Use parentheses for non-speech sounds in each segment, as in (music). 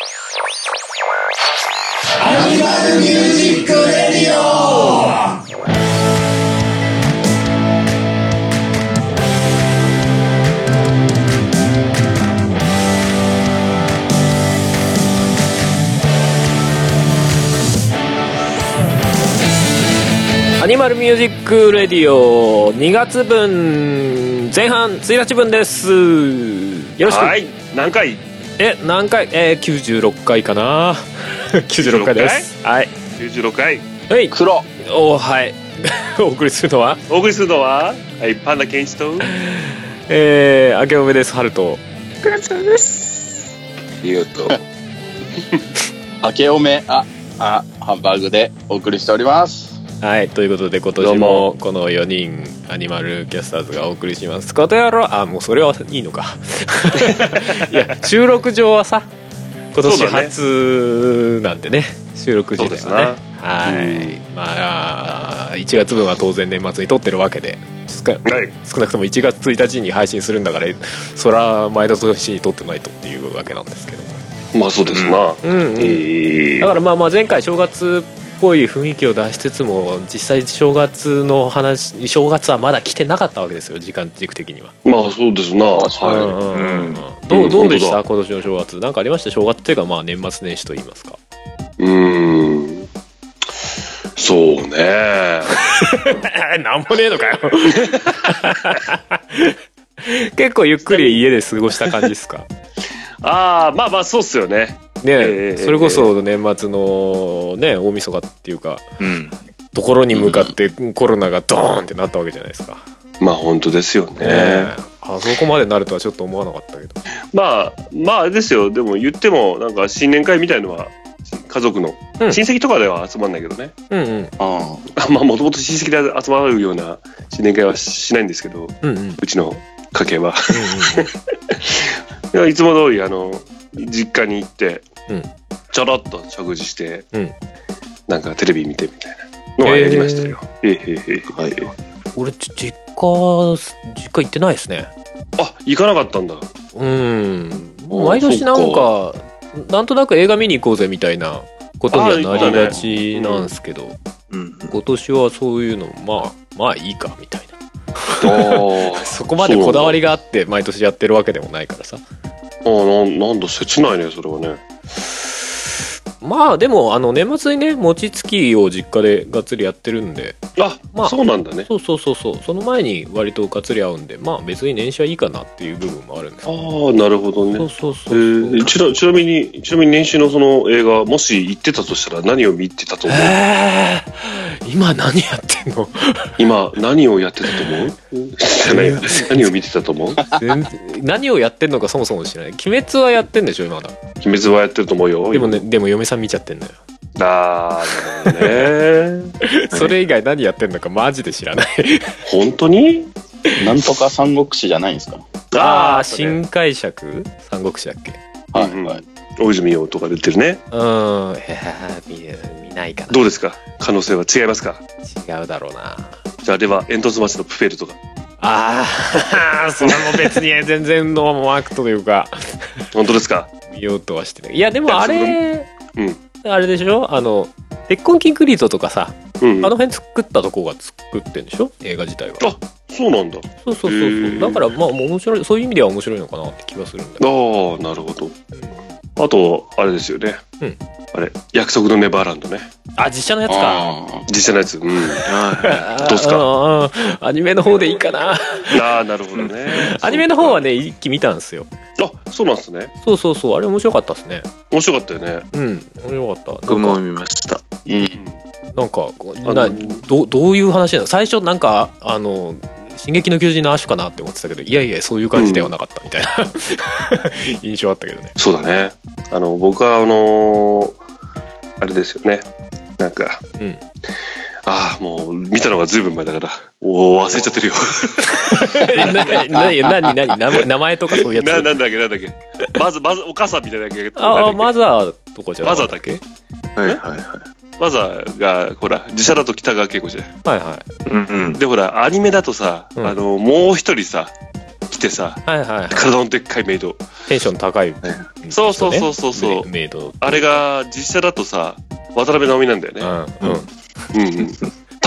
Animal Music Radio。 Animal Music Radio 2月分前半1日分です。よろしく、はい。何回？え何回？えー、96回かな。(laughs) 96回です。はい。96回？はい。黒。おはい。(laughs) お送りするのは？お送りするのは？はいパンダケンイチと。えー、明けおめです春とゆうと。(laughs) 明けおめああハンバーグでお送りしておりますはいということで今年もも。この4人アニマルキャスターズがお送りします。ことやろあもうそれはいいのか。(laughs) いや収録上はさ今年初なんでね。収録時点はね。はい。まあ1月分は当然年末に撮ってるわけで。少なくとも1月1日に配信するんだからそら前田年に撮ってないとっていうわけなんですけど。まあそうですな、うんうん。えー。だからまあまあ前回正月っぽい雰囲気を出しつつも実際正月の話正月はまだ来てなかったわけですよ時間軸的には、まあそうですな。確かに。うんうんうん。うん。どうどうでした？本今年の正月。なんかありました？正月っていうかまあ年末年始と言いますか。うーん。そうね。(laughs) なんもねえのかよ。(laughs) 結構ゆっくり家で過ごした感じですか？ああまあまあそうっすよねねええそれこそ年末のね大晦日っていうかうん。ところに向かってコロナがドーンってなったわけじゃないですか、まあ本当ですよね。ねあそこまでなるとはちょっと思わなかったけど。まあまああれですよ。でも言ってもなんか新年会みたいのは家族の、うん。親戚とかでは集まんないけどね。うんうん。あ (laughs) まあもともと親戚で集まるような新年会はしないんですけどうんうん。うちの家系は。(laughs) いつも通りあの実家に行って、うん。ちょろっと食事して、うん。なんかテレビ見てみたいなのはやりましたよ。えへへへはい。俺ち実家実家行ってないですね。あ行かなかったんだ。うん。お毎年なんそか。なんとなく映画見に行こうぜみたいなことにはなりがちなんですけど、うん。今年はそういうのまあまあいいかみたいな。(laughs) ああ (laughs) そこまでこだわりがあって毎年やってるわけでもないからさあなんなんだ切ないねそれはね。まあでもあの年末にね餅つきを実家でがっつりやってるんで。あ、まあそうなんだね。そうそうそうそう。その前に割とがっつり合うんで。まあ別に年始はいいかなっていう部分もあるんです。ああなるほどね。そうそうえそうそう、ーちなちなみにちなみに年始のその映画もし行ってたとしたら何を見てたと思う？えー、今何やってんの？今何をやってたと思う？(laughs) 何を見てたと思う？何をやってんのかそもそも知らない。鬼滅はやってんでしょ今だ。鬼滅はやってると思うよ。でもねでも嫁さん見ちゃってんだよ。あーなるほどね。(laughs) それ以外何やってんのかマジで知らない。本当に？なんとか三国志じゃないんですか？ああ新解釈？三国志だっけ？うんはいはい。大泉洋とか出てるね。うん。いや見見ないかどうですか？可能性は違いますか？な違うだろうな。じゃあでは煙突町のプフェルとか。ああ (laughs) それも別に全然ノーマークというか。本当ですか？見ようとはしてない。いやでもあれうん。あれでしょ？あの鉄痕キンクリートとかさうんあの辺作ったとこが作ってんでしょ？映画自体は。あそうなんだ。そうそうそうそう。だからまあ面白いそういう意味では面白いのかなって気がするんだよ。ああなるほどあとあれですよね、うん。あれ約束のネバーランドね。あ実写のやつか。あ実写のやつ。うん。どうっすか？アニメの方でいいかな。ああなるほどね。アニメの方はね一期見たんですよ。あそうなんですね。そうそうそう。あれ面白かったですね。面白かったよね。うん。面白かった。僕も見ました。うん。なんかあなのどどういう話なの？最初なんかあの「進撃の巨人」の亜種かなって思ってたけどいやいやそういう感じではなかったみたいな、(laughs) 印象あったけどね。そうだね。あの僕はあのーあれですよね。なんかうん。ああもう見たのがずいぶん前だからおお忘れちゃってるよ。ななななな名前とかそういうやつ？ななんだっけなんだっけ。まずまずお母さんみたいなやつ。ああマまずザーとかじゃなマザーだっけ？はいはいはい。マザーがほら自社だと北川景子じゃん。はいはい。うんうん。でほらアニメだとさ、うん。あのもう一人さ着てさ、はいはい。はい体のでっかいメイド。テンション高い、そうそうそうそうそう。メメイドあれが実写だとさ、渡辺直美なんだよね。うん。うん。うんうん。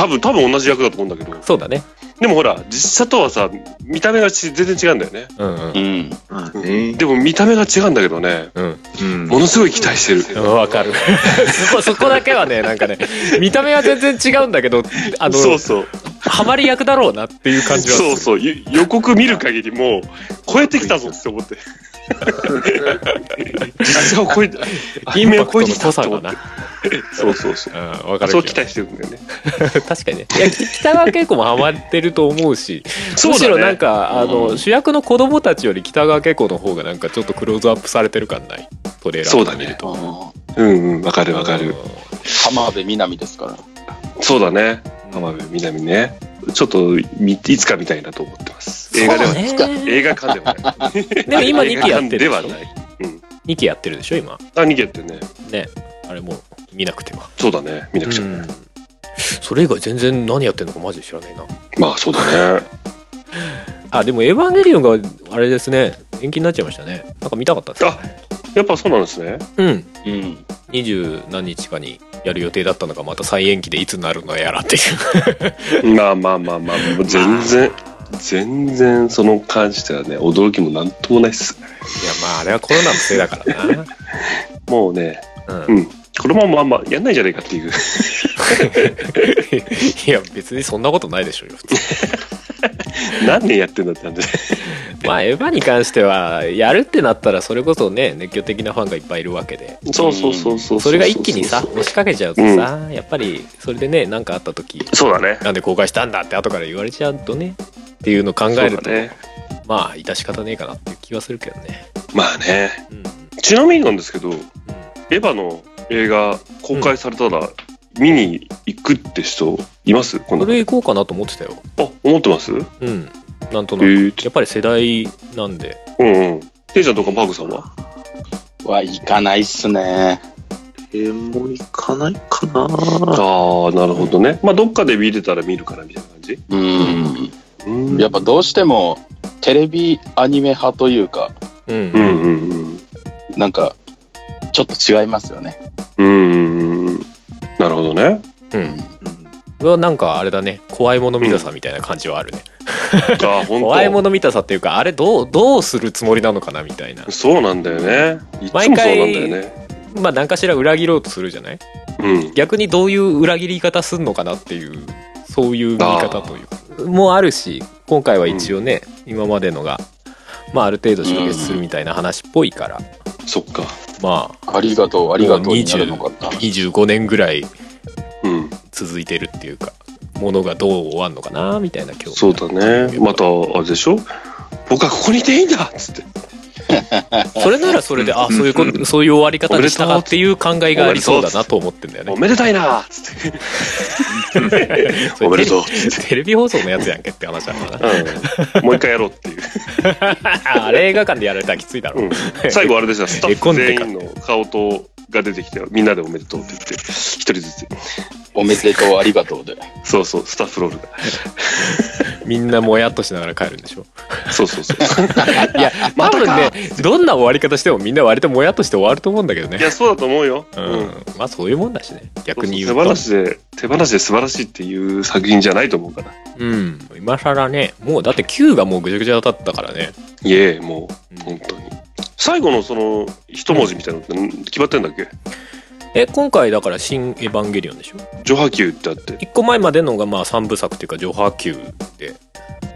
多分、多分同じ役だと思うんだけど。そうだねでもほら、実写とはさ、見た目がち全然違うんだよね。うんうんうん。まあね。でも見た目が違うんだけどね、うんうん。ものすごい期待してる。わかる (laughs) そこそこだけはねなんかね見た目は全然違うんだけどあのそうそう。ハマり役だろうなっていう感じはするそうそう。ゆ予告見る限りもう、超えてきたぞって思って。(laughs) 実写を超えて、アニメを超えてきたって思ってそうそうそう。うんわかるそう期待してるんだよね。(laughs) 確かにねいや北川景子もハマってると思うしそうだねむしろなんかあの、うん主役の子供たちより北川景子の方がなんかちょっとクローズアップされてる感ない？トレーラーそうだねうんうん、わかるわかる。浜辺美波ですから。そうだね。うん浜辺美波ね。ちょっと見、いつか見たいなと思ってます。映画ではない。映画館ではない。(laughs) でも今2期やってるではない。うん。2期やってるでしょ？今あ、2期やってるね。ねあれもう見なくてはそうだね。見なくちゃ。うんそれ以外全然何やってんのかマジで知らないなまあ、そうだね。あでも「エヴァンゲリオン」があれですね延期になっちゃいましたねなんか見たかったですあやっぱそうなんですね。うんうん。二十何日かにやる予定だったのがまた再延期でいつになるのやらっていうまあまあまあまあ、もう全然、全然その関してはね、驚きもなんともないっす。いやまああれはコロナのせいだからなもうね、うんうん。このままあんまやんないんじゃないかっていう。(laughs) いや別にそんなことないでしょうよ普通 (laughs) 何年やってんだって感じ。(laughs) まあエヴァに関してはやるってなったらそれこそね熱狂的なファンがいっぱいいるわけでそうそうそうそう。それが一気にさ押しかけちゃうとさ、やっぱりそれでね何かあった時そうだね。なんで公開したんだって後から言われちゃうとねっていうのを考えると、ね。まあ致し方ねえかなっていう気はするけどねまあね。うん、うんちなみになんですけど、エヴァの映画公開されたら、見に行くって人います？このそれ行こうかなと思ってたよあ、思ってます？うんうんなんとなく、えーやっぱり世代なんでうん。ていちゃんとかパークさんは？は、行かないっすね。えー、もう行かないかなああ、なるほどね。まあ、どっかで見れたら見るからみたいな感じ？うん。うんやっぱどうしても、テレビアニメ派というか、うん、うんうんうん。なんか、ちょっと違いますよね。うんうんうん。なるほどね。うん。これはなんかあれだね。怖いもの見たさみたいな感じはあるね、ああ、本当。怖いもの見たさっていうかあれどうどうするつもりなのかなみたいな。そうなんだよね。いつもそうなんだよね。まあ何かしら裏切ろうとするじゃない？うん。逆にどういう裏切り方すんのかなっていうそういう見方というか。もあるし今回は一応ね、今までのがまあある程度終結するみたいな話っぽいから、そっか。まあありがとう、ありがとうになるのかって話。25年ぐらいうん。続いてるっていうかものがどう終わんのかなみたいな興味そうだね。また、あれでしょ？僕はここにいていいんだっつって。(laughs) それならそれであそういうことそういう終わり方にしたかっていう考えがありそうだなと思ってんだよねおめでたいなっつって。おめでとうテレビ放送のやつやんけって話だからなうん。もう一回やろうっていう。(laughs) あれ映画館でやられたらきついだろ、うん。最後あれでした。(laughs) スタッフ全員の顔と、が出てきて、みんなでおめでとうって言って、一人ずつ。おめでとう、ありがとうで。そうそう、スタッフロールが。(laughs) みんなもやっとしながら帰るんでしょ？そうそうそう。(laughs) いや多分ねどんな終わり方してもみんな割ともやっとして終わると思うんだけどねいや、そうだと思うよ。うん、まあそういうもんだしね逆に言手うと放しで、手放しで素晴らしいっていう作品じゃないと思うから。うん今更ねもうだって Q がもうぐちゃぐちゃだったからね、いえ、もう、うん本当に。最後のその、一文字みたいなのってん決まってんだっけ？え今回だから「新エヴァンゲリオン」でしょ？上波球ってあって。1個前までのがまあ3部作っていうか序波級で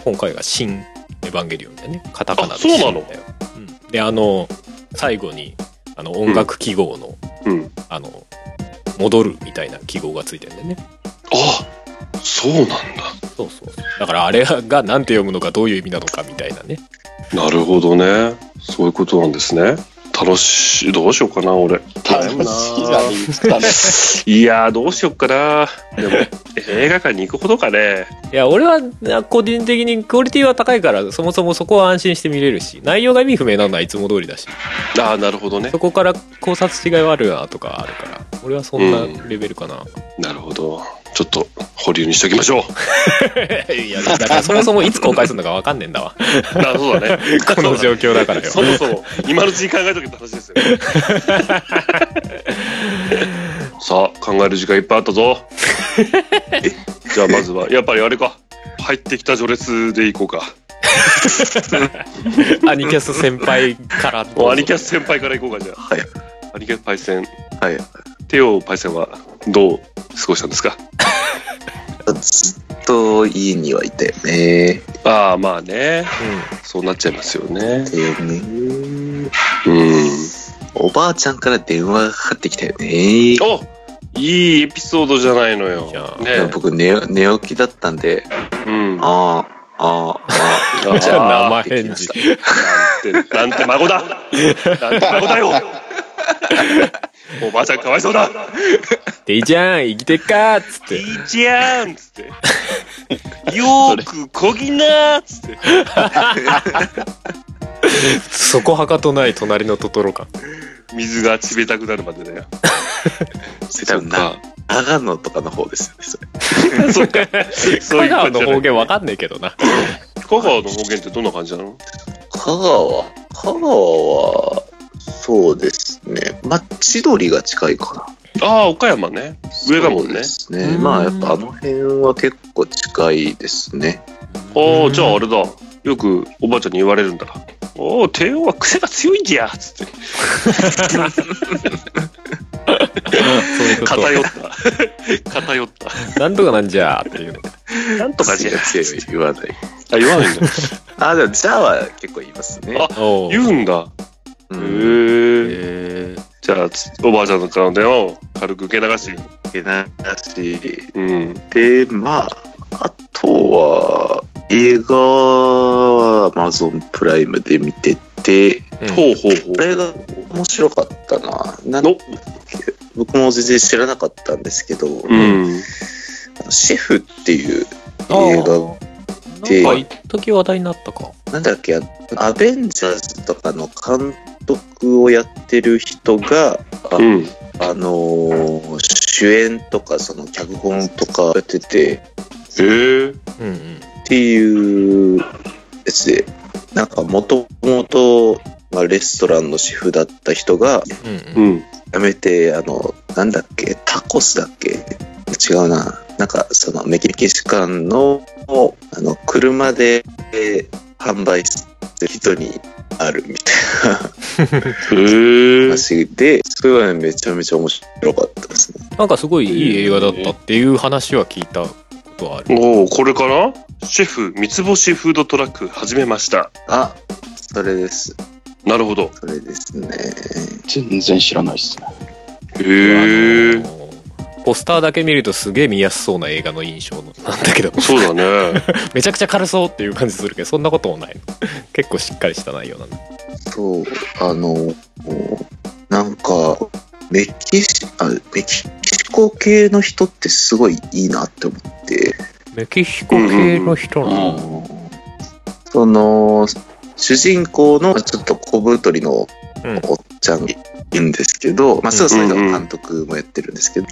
今回が「新エヴァンゲリオン」でねカタカナであそうなの？うん、であの最後にあの音楽記号の、うん。あの戻るみたいな記号がついてるんでねあそうなんだ。そうそうそうだからあれが何て読むのかどういう意味なのかみたいなねなるほどね。そういうことなんですね。楽しい。どうしようかな、俺。楽しいな、言ったね。(laughs) いやー、どうしよっかな。でも、(laughs) 映画館に行くほどかね。いや俺は個人的にクオリティは高いからそもそもそこは安心して見れるし内容が意味不明なのはいつも通りだしああ、なるほどねそ。こから考察違いはあるなとかあるから俺はそんなレベルかな、なるほど。ちょっと保留にしときましょう。いやだからそもそもいつ公開するのか分かんねえんだわあそうだね。この状況だからよそもそも、今のうちに考えとけって話ですよね。さあ、考える時間いっぱいあったぞ。(laughs) じゃあまずは、やっぱりあれか。入ってきた序列でいこうか。アニキャス先輩からアニキャス先輩からいこうか、じゃあ。はい。アニキャスパイセン。はい。テオパイセンはどう過ごしたんですか？ずっと家にはいたよね。ああ、まあね。そうなっちゃいますよね。だよね。うん。おばあちゃんから電話がかかってきたよね。おいいエピソードじゃないのよいいじゃ。んね僕寝、寝起きだったんで、うん。ああ、ああ、あ (laughs) あ、じゃあああ生返事って聞きて、なんて孫だなんて孫だよおばあちゃんかわいそうだでいいじゃん生きてっかっつっていいじゃんつって。(laughs) よーくこぎなーつって。そこはかとない隣のトトロか水が冷たくなるまでだよ。た多分な、長野とかの方ですよね、それ。そっか。そう香いう川の方言わ分かんねえけどな香川の方言ってどんな感じなの？香川香川は、そうですね。まあ、千鳥が近いかな。ああ、岡山ね。上だもんねで。すね。うんまあ、やっぱあの辺は結構近いですね。ああ、じゃああれだ。よくおばあちゃんに言われるんだ。おお、帝王は癖が強いんじゃつって。偏った。偏った。なんとかなんじゃーっていうねなんとかじゃが強い言わない。あ、言わないんだ。(laughs) あ、でも、じゃあは結構言いますね。あ言うんだ。へうん。え。えじゃあ、つおばあちゃんのからの電話を軽く受け流し。けなし。うん。で、まあ、あとは、映画は Amazon プライムで見てて、ーほうほうほこれが面白かったな。な僕も全然知らなかったんですけど、う。うん。シェフっていう映画でなんか一時話題になったかなんだっけ、アベンジャーズとかの監督をやってる人が、あ,、うん。あのー主演とかその脚本とかやってて、へえ。うんうんっていうやつで、なんかもともと、まあ、レストランのシェフだった人がうんうんうん。辞めて、あの、なんだっけ、タコスだっけ？違うな。なんかそのメキシカンの、あの、車で販売する人にあるみたいな。話で、それはね、めちゃめちゃ面白かったですね。なんかすごいいい映画だったっていう話は聞いたことはあるおお、これかなシェフ三つ星フードトラック始めました。あ、それです。なるほど。それですね。全然知らないっすね。へえポスターだけ見るとすげえ見やすそうな映画の印象なんだけど。そうだね。(laughs) めちゃくちゃ軽そうっていう感じするけどそんなこともない。(laughs) 結構しっかりした内容なんだ。そう、あの、なんか、メキシ、あ、メキシコ系の人ってすごいいいなって思って、メキシコ系の人なうの、ん。その、主人公のちょっと小太りのうん。おっちゃんがいるんですけど、まあ、そうその人が監督もやってるんですけど。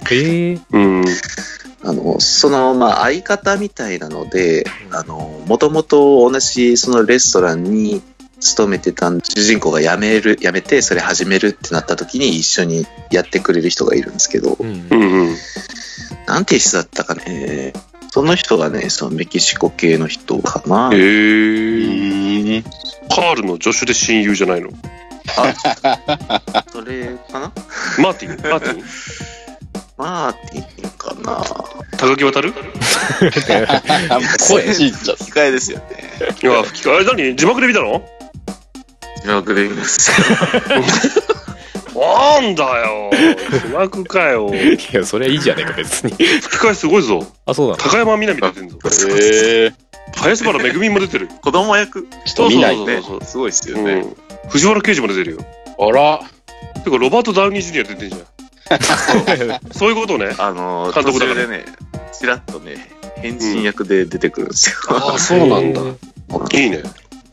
あの、その、まあ、相方みたいなので、あの、もともと同じそのレストランに勤めてたん主人公が辞める、辞めて、それ始めるってなった時に一緒にやってくれる人がいるんですけど、うんうんうん。なんていう人だったかね。その人がね、そのメキシコ系の人かな。へうえ。ん。カールの助手で親友じゃないの？そ (laughs) れかな？マーティン？マーティン？マーティンかな？高木渡るこっち行っちゃっ吹き替えですよね。いや、吹き替え、あれ何？字幕で見たの？字幕で見ます。なんだよ。字幕かよ。いやそれはいいじゃねえか別に吹き替えすごいぞ。あそうなの？高山みなみ出てんぞ。た。へえ。林原めぐみも出てる。子供役ちょっと見ないね。すごいですよね。うん。藤原刑事も出てるよ。あら。てか、ロバート・ダウニー・ジュニア出てんじゃん。(laughs) そういうことね。あの、監督だから途中でね、ちらっとね、変人役で出てくるんですよ。ああ、そうなんだ。いいね。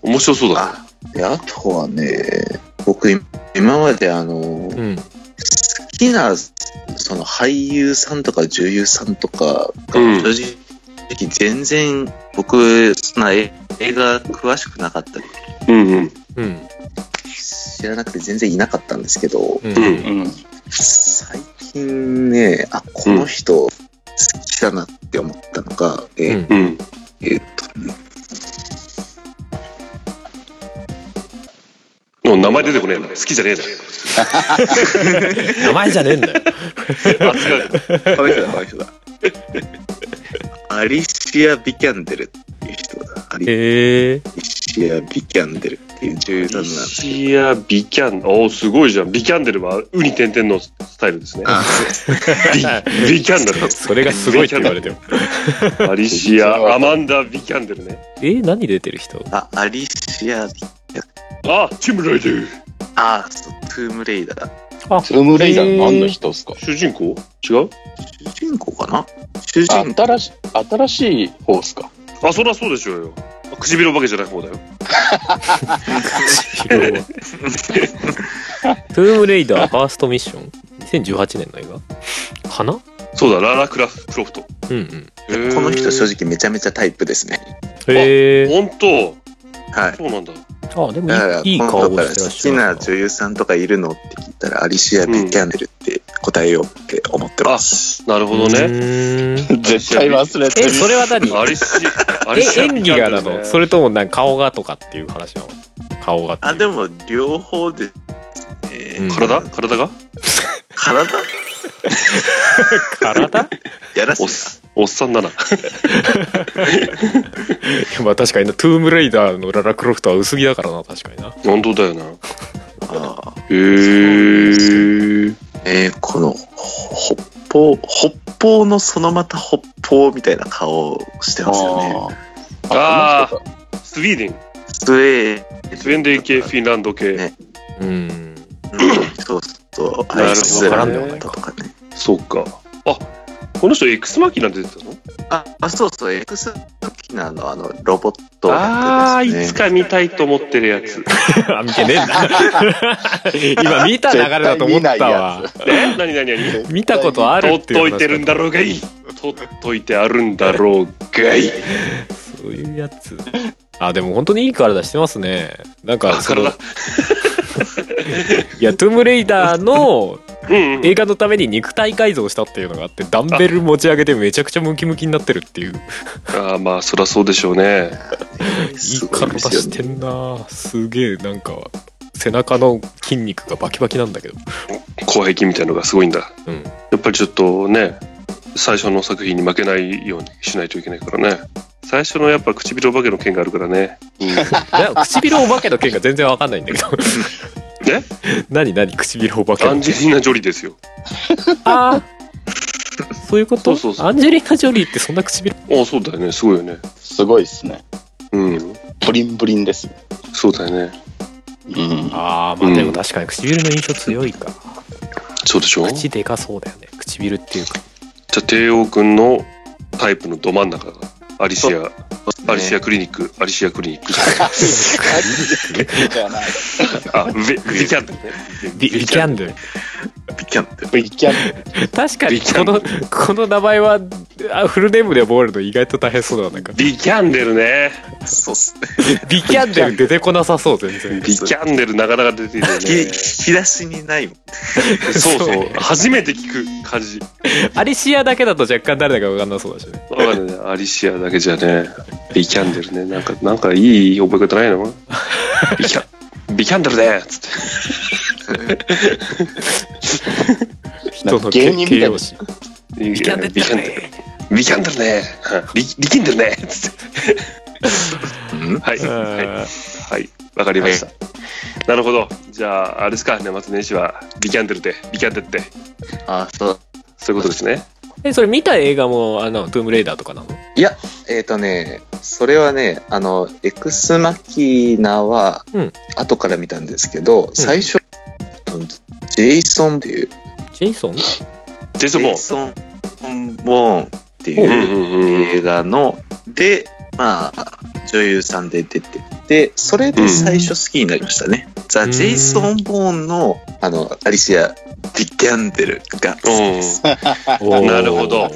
面白そうだね。あ、で、あとはね、僕、今まであの、うん好きな、その俳優さんとか女優さんとかがうん正直全然僕、そんな映画詳しくなかったり、うんうん。うん。知らなくて全然いなかったんですけど、うん。うんうん。最近ね、あ、この人好きだなって思ったのが、えーうんうん。えーっとね、もう名前出てこねえな。好きじゃねえな。名前じゃねえんだよ。あ、違う。この人だ、この人だ。(laughs) アリシア・ビキャンデルっていう人だ。アリへえ。シア・ビキャンデルっていう女優さんなんですけど。シアビキャン、おーすごいじゃん。ビキャンデルはウに点々のスタイルですね。あ (laughs) ビビキャンデル。それがすごいって言われても。アリシア、アマンダ・ビキャンデルね。えー、何出てる人？あ、アリシア・ビあ、トゥームレイダー。あ、そう、トゥームレイダー。あ、トゥームレイダー何の人っすか？主人公？違う？主人公かな？主人公。新し新しい方っすか？あ、そりゃそうでしょうよ。唇お化けじゃない方だよ。(laughs) トゥームレイダーファーストミッション ?2018 年の映画？かな？そうだ、ララ・クラフクロフト。うんうん。この人正直めちゃめちゃタイプですね。へえ。本当？はい。そうなんだ。あ、でもいいいい今顔を度から好きしてらっしゃるな女優さんとかいるのって聞いたら、アリシア・ビキャンデルって答えようって思ってます。なるほどうね。ーん。絶対忘れてえ、る。それは何？アリシア、アリえ、シア演技がなのそれともなんか顔がとかっていう話なの？顔があ、でも、両方で、えうん。体体が？体？(laughs) (laughs) 体？やらせおっさんだな。(laughs) まあ確かにな、トゥームレイダーのララクロフトは薄着だからな、確かにな。本当だよな。あへー。えーこの、ほ北方、北方のそのまた北方みたいな顔をしてますよね。あーあスウェーデン。スウェースウェーデン系、フィンランド系。ねうん。うんそうそう、なるほどアイスランドとかね。そうか。あ、この人 X マキナ出てたの？あ、あそうそう、エクスマキナのあの、ロボットのああ、やつですね。いつか見たいと思ってるやつ。(laughs) あ、見てねえんだ。(laughs) 今見た流れだと思ったわ。え？何何何？見たことある取っっていう話といてるんだろうがいい。取っといてあるんだろうがいい。そういうやつ。あ、でも本当にいい体してますね。なんか、あ、その体。いや、トゥームレイダーのうんうん。映画のために肉体改造したっていうのがあって、ダンベル持ち上げてめちゃくちゃムキムキになってるっていう。ああ、まあ、そりゃそうでしょうね。いい体してね。んなすげえ、なんか、背中の筋肉がバキバキなんだけど。広壁みたいのがすごいんだ。うん。やっぱりちょっとね、最初の作品に負けないようにしないといけないからね。最初のやっぱ唇お化けの件があるからね。うん、(laughs) 唇お化けの件が全然わかんないんだけど。(laughs) え？何何唇お化けのアンジェリーナ・ジョリーですよ。ああ。そういうこと？そうそうそうアンジェリーナ・ジョリーってそんな唇ああ、そうだよね。すごいよね。すごいっすね。うん。ブリンブリンです。そうだよね。うん。ああ、まあでも確かに唇の印象強いか。そうでしょ？じ口でかそうだよね。唇っていうか。ゃあ、帝王君のタイプのど真ん中が、アリシア、アリシアア。クリニック、アリシアクリニックじゃない。ビビキャンド。ビビキャンドル。ビキャンって。ビキャン確かにこの、この名前はあフルネームで覚えるの意外と大変そうだなんか。ビキャンデルね。そうっすね。ビキャンドル出てこなさそう、全然。ビキャンデルなかなか出てるよ引きね。(laughs) 引き出しにないもん。そうそう。初めて聞く感じ。アリシアだけだと若干誰だか分かんなそうだしね。わかんないね。アリシアだけじゃね。ビキャンデルね。なんか、なんかいい覚え方ないのビキャン、(laughs) ビキャンデルねつって。人の形容詞。ビキャンデルビキャンデル。ビキャンデルね。(laughs) うん？ビビキンデルねつって。うんはい。あはい。ーはい。わかりました。なるほど。じゃあ、あれですか？年末年始はビキャンデルで、ビキャンデルって。あ、そう。そういうことですね。え、それ見た映画も、あの、トゥームレイダーとかなの？いや、えっ、とね、それはね、あの、エクスマキナはうん、後から見たんですけど、最初、ジェイソンっていう、ジェイソンジェイソン・ボーン。ジェイソン・ボーンってうんいう映画の、で、まあ、女優さんで出てて、それで最初好きになりましたね。ザ・うんジェイソン・ボーンの、あの、アリシア・ディキャンデルが好きです。なるほど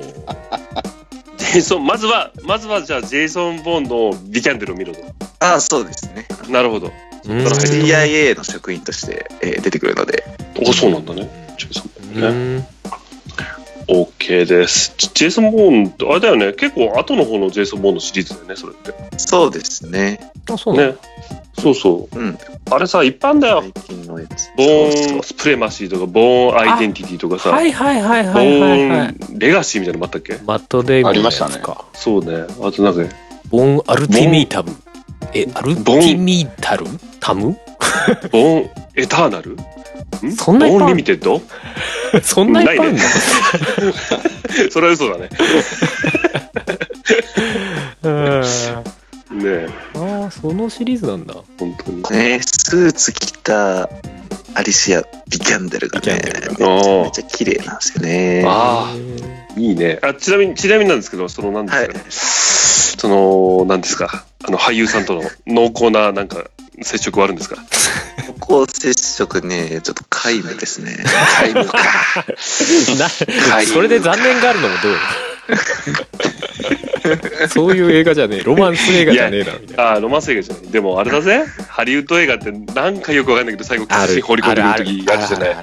ジェイソン、まずは、まずはじゃあ、ジェイソン・ボーンのディキャンデルを見ろと。ああ、そうですね。なるほど。CIA の職員として、えー出てくるので、お、そうなんだね。ジェイソン・ボーうンね。です。ジジェイソン・ボーンって、あれだよね。結構後の方のジェイソン・ボーンのシリーズだよね、それって。そうですね。あそうね。そうそう。うん。あれさ、一般だよ。最近のやつ。ボーン・スプレマシーとか、ボーン・アイデンティティとかさ、はいはいはいボはいはいはいーン・レガシーみたいなのもあったっけ？マットデイモンのやつありましたかそうね。あとなんか、ボンアルティミータブえアルティミータルタムボーン・エターナルんそんなボーン・リミテッド (laughs) そんないっぱいあるの？な (laughs) いそれは嘘だね。(laughs) うんねえ、ああそのシリーズなんだ本当に。ね、スーツ着たアリシア・ディキャンデルがね、めちゃめちゃ綺麗なんですよね。ああ、いいね。あ、ちなみに、ちなみになんですけど、その、なんですかね。その、なんですか。あの、俳優さんとの濃厚な、なんか、接触はあるんですか？濃厚接触ね、ちょっと皆無ですね。皆無 (laughs) か。それで残念があるのもどう？よ (laughs) そういう映画じゃねえロマンス映画じゃねえだろみたいなああ、ロマンス映画じゃない。でも、あれだぜ。ハリウッド映画って、なんかよくわかんないけど、最後、キス放り込んでくる時あるじゃない。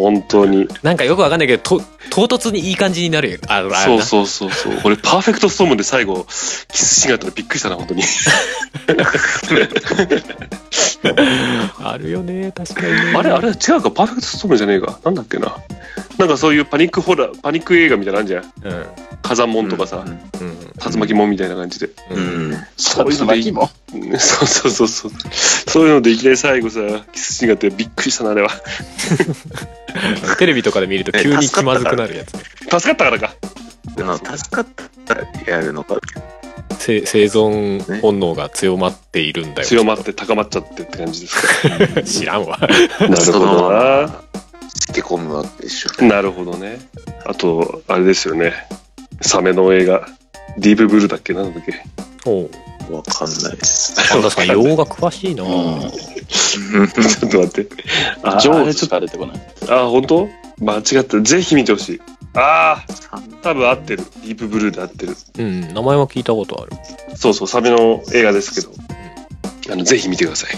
本当に。なんかよくわかんないけどと唐突にいい感じになるよあそうなそうそうそう。俺、パーフェクトストームで最後、キスシーンがあったらびっくりしたな、本当に。あるよね確かにねあれ、あれ、違うか、パーフェクトストームじゃねえか。なんだっけな。なんかそういうパニックホラー、パニック映画みたいなのあるじゃん。うん火山門とかさ、うんうん竜巻門みたいな感じで。ううんん。そういうので (laughs) そうそうそうそう。そういうのでいきなり最後さ、キスシーンがあってびっくりしたな、あれは。(laughs) テレビとかで見ると急に気まずくなるやつ助かったからか。助かったらやるのか。せ生存本能が強まっているんだよ強まって高まっちゃってって感じですか。(laughs) 知らんわなるほどな。つけ込むわけでしょ。なるほどね。あと、あれですよね。サメの映画。ディープブルーだっけなんだっけおうわかんないです。確かに洋画詳しいな、うん (laughs) ちょっと待って。あジョーズしあれちょっか出てこない？と、あ、本当？間違った。ぜひ見てほしい。ああ、多分合ってる。ディープブルーで合ってる。うん名前は聞いたことあるそうそう、サメの映画ですけど。あの、ぜひ見てください。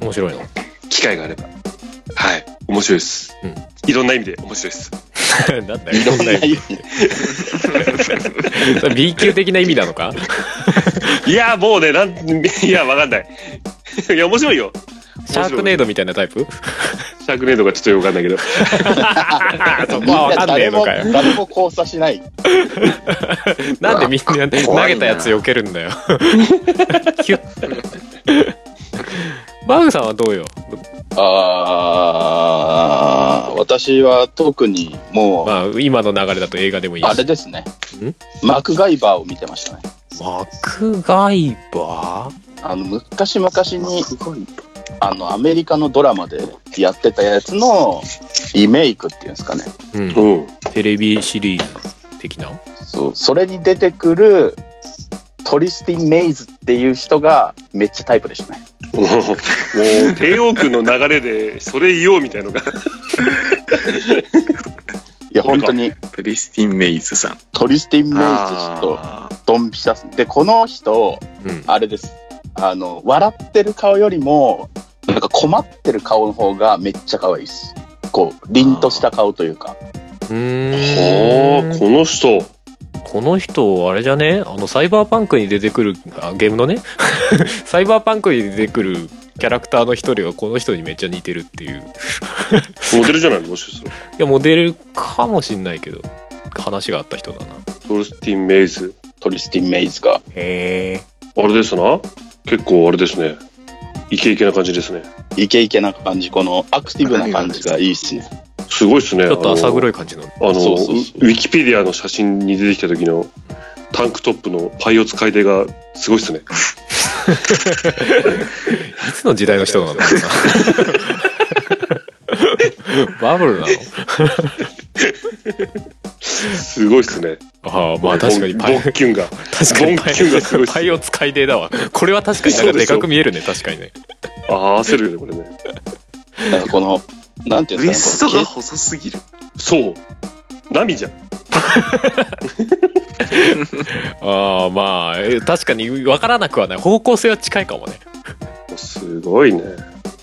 面白いの？機会があれば。はい。面白いです。うんいろんな意味で面白いです。(laughs) なんだよいろんな意味 (laughs) それ B 級的な意味なのか？(laughs) いや、もうね、なん、いや、わかんない。いや、面白いよ。シャークネードみたいなタイプ？シャークネードがちょっとよくわかんないけど。そこはわかんねえのかよ。誰も誰も交差しない。なんでみんな。投げたやつ避けるんだよ。キュッ。バウさんはどうよ？あー私は特にもう、まあ今の流れだと映画でもいいしあれですね。マクガイバーを見てましたね。マクガイバあの、昔々に、あの、アメリカのドラマでやってたやつのリメイクっていうんですかね。ー、うん、うん。テレビシリーズ的な？そう、それに出てくるトリスティン・メイズっていう人がめっちゃタイプでしたね。もう、帝王君の流れで、それ言おうみたいのが。いや、本当にクリスティン・メイズさん。トリスティン・メイズ氏とドンピシャス。で、この人、うんあれです。あの、笑ってる顔よりも、なんか困ってる顔の方がめっちゃ可愛いです。こう、凛とした顔というか。うーんほー、この人。この人あれじゃね？あのサイバーパンクに出てくるあゲームのね？(laughs) サイバーパンクに出てくるキャラクターの一人がこの人にめっちゃ似てるっていうモデルじゃない？のもしかしたら。いやモデルかもしんないけど話があった人だなトルスティン・メイズ。トリスティン・メイズが。へえあれですな？結構あれですね。イケイケな感じですね。イケイケな感じ、このアクティブな感じがいいっすね。すごいですね。ちょっと浅黒い。い感じのあの、ウィキペディアの写真に出てきた時のタンクトップのパイオ使い手がすごいですね。(laughs) いつの時代の人なんだ (laughs) バブルなの？すごいですね。ああまあ確かにパイボンキュンが。確かにパイボンキュンがすごいっす (laughs) パイを使い手だわこれは確かになんかでかく見えるね確かにねああ、焦るよね、これね。なんかこの、なんていうんウエですかねストが細すぎる。そう。波じゃん。(laughs) ああまあえ確かに分からなくはない方向性は近いかもねすごいね。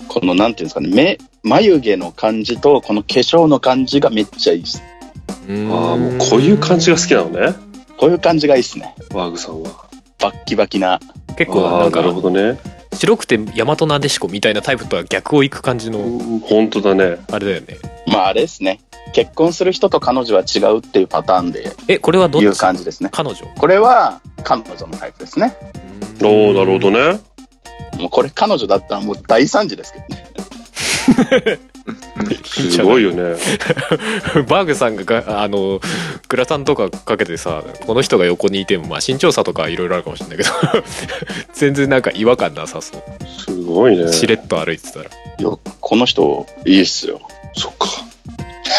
この、なんていうんですかね、目、眉毛の感じと、この化粧の感じがめっちゃいいです。ああ、もうこういう感じが好きなのね。こういう感じがいいですね。ワーグさんは。バッキバキな。結構ああ、なんかなるほどね。白くて大和なでしこみたいなタイプとは逆をいく感じの本当だね。あれだよねまああれですね。結婚する人と彼女は違うっていうパターンでえこれはどいうっち感じですね。彼女？これは彼女のタイプですね。おおなるほどね。もうこれ彼女だったらもう大惨事ですけどね。(laughs) すごいよね。(laughs) バーグさんががあのグラタンとかかけてさこの人が横にいてもまあ身長差とかいろいろあるかもしれないけど (laughs) 全然なんか違和感なさそうすごいね。しれっと歩いてたらいや、この人いいっすよ。そっか。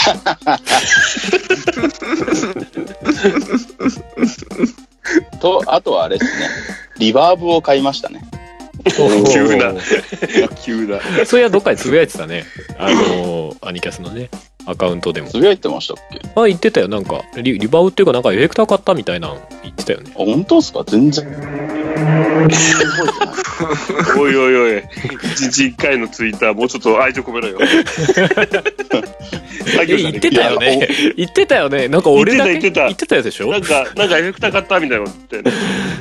(laughs) と、あとはあれですね。リバーブを買いましたね。(laughs) 急な。(laughs) 急な。そういやどっかでつぶやいてたね。あのアニキャスのねアカウントでも。つぶやいてましたっけ？あ、あ言ってたよ。なんかリリバウっていうかなんかエフェクター買ったみたいなの言ってたよね。本当ですか？全然。おいおいおい。一日一回のツイッター、もうちょっと愛情込めろよ。(laughs) 言ってたよね。言ってたよね。なんか俺だけ言ってた言ってた。言ってたよでしょ？なんか、なんかエフェクター買ったみたいなこと言って。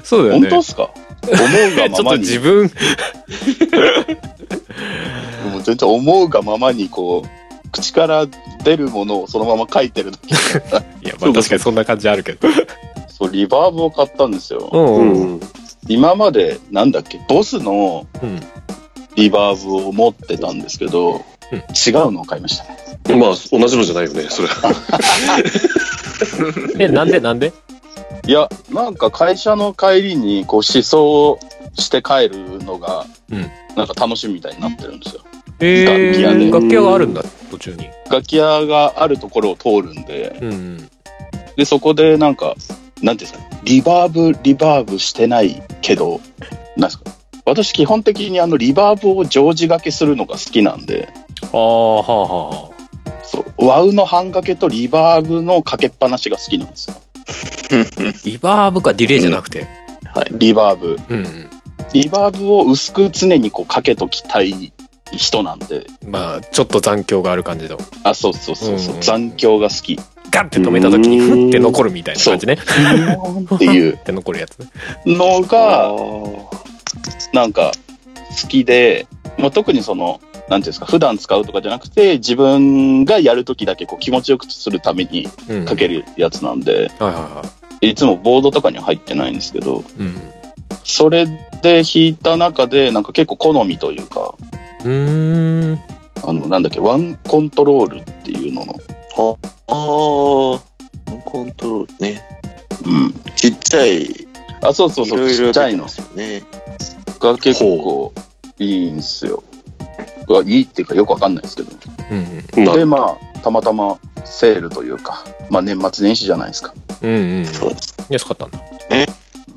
そうだよね。本当ですか？思うがちょっとままに。自分もう全然思うがままにこう、口から出るものをそのまま書いてる時 (laughs) いやまあ確かにそんな感じあるけどそう、リバーブを買ったんですよ。うんううんん。今まで、なんだっけ、ボスのうんリバーブを持ってたんですけど、うん違うのを買いましたね。まあ、同じのじゃないよね、それ。(laughs) えなんでなんで？いや、なんか会社の帰りにこう思想して帰るのが、うん。なんか楽しみみたいになってるんですよ。え楽器屋で。楽器屋があるんだ途中に。楽器屋があるところを通るんで、うんうん。で、そこでなんか、なんていうんですか、リバーブ、リバーブしてないけど、なんですか、私基本的にあのリバーブを常時掛けするのが好きなんで、ああはあはあはそう、ワウの半掛けとリバーブのかけっぱなしが好きなんですよ。リバーブかディレイじゃなくて？はい、リバーブ。うん、うん、リバーブを薄く常にこうかけときたい人なんで、まあちょっと残響がある感じの。あ、そうそうそうそう、うん残響が好き。ガンって止めた時にうん。フッて残るみたいな感じね。っていう。(laughs) って残るやつねのあが、ーなんか好きで、まあ、特にその、なんていうんですか、普段使うとかじゃなくて、自分がやるときだけこう気持ちよくするためにうん。かけるやつなんで、はいはいはいつもボードとかには入ってないんですけど、いうんそれで弾いた中で、なんか結構好みというか、うーんあの、なんだっけ、ワンコントロールっていうのの、ああ、コントロールね。うん。ちっちゃい、いあ、そうそうそう、ろいろちっちゃいの。が結構いいんすよ。うわいいっていうかよくわかんないですけど。うんなで、まあ、たまたまセールというか、まあ年末年始じゃないですか。うんうん。うんそう。安かったんだ。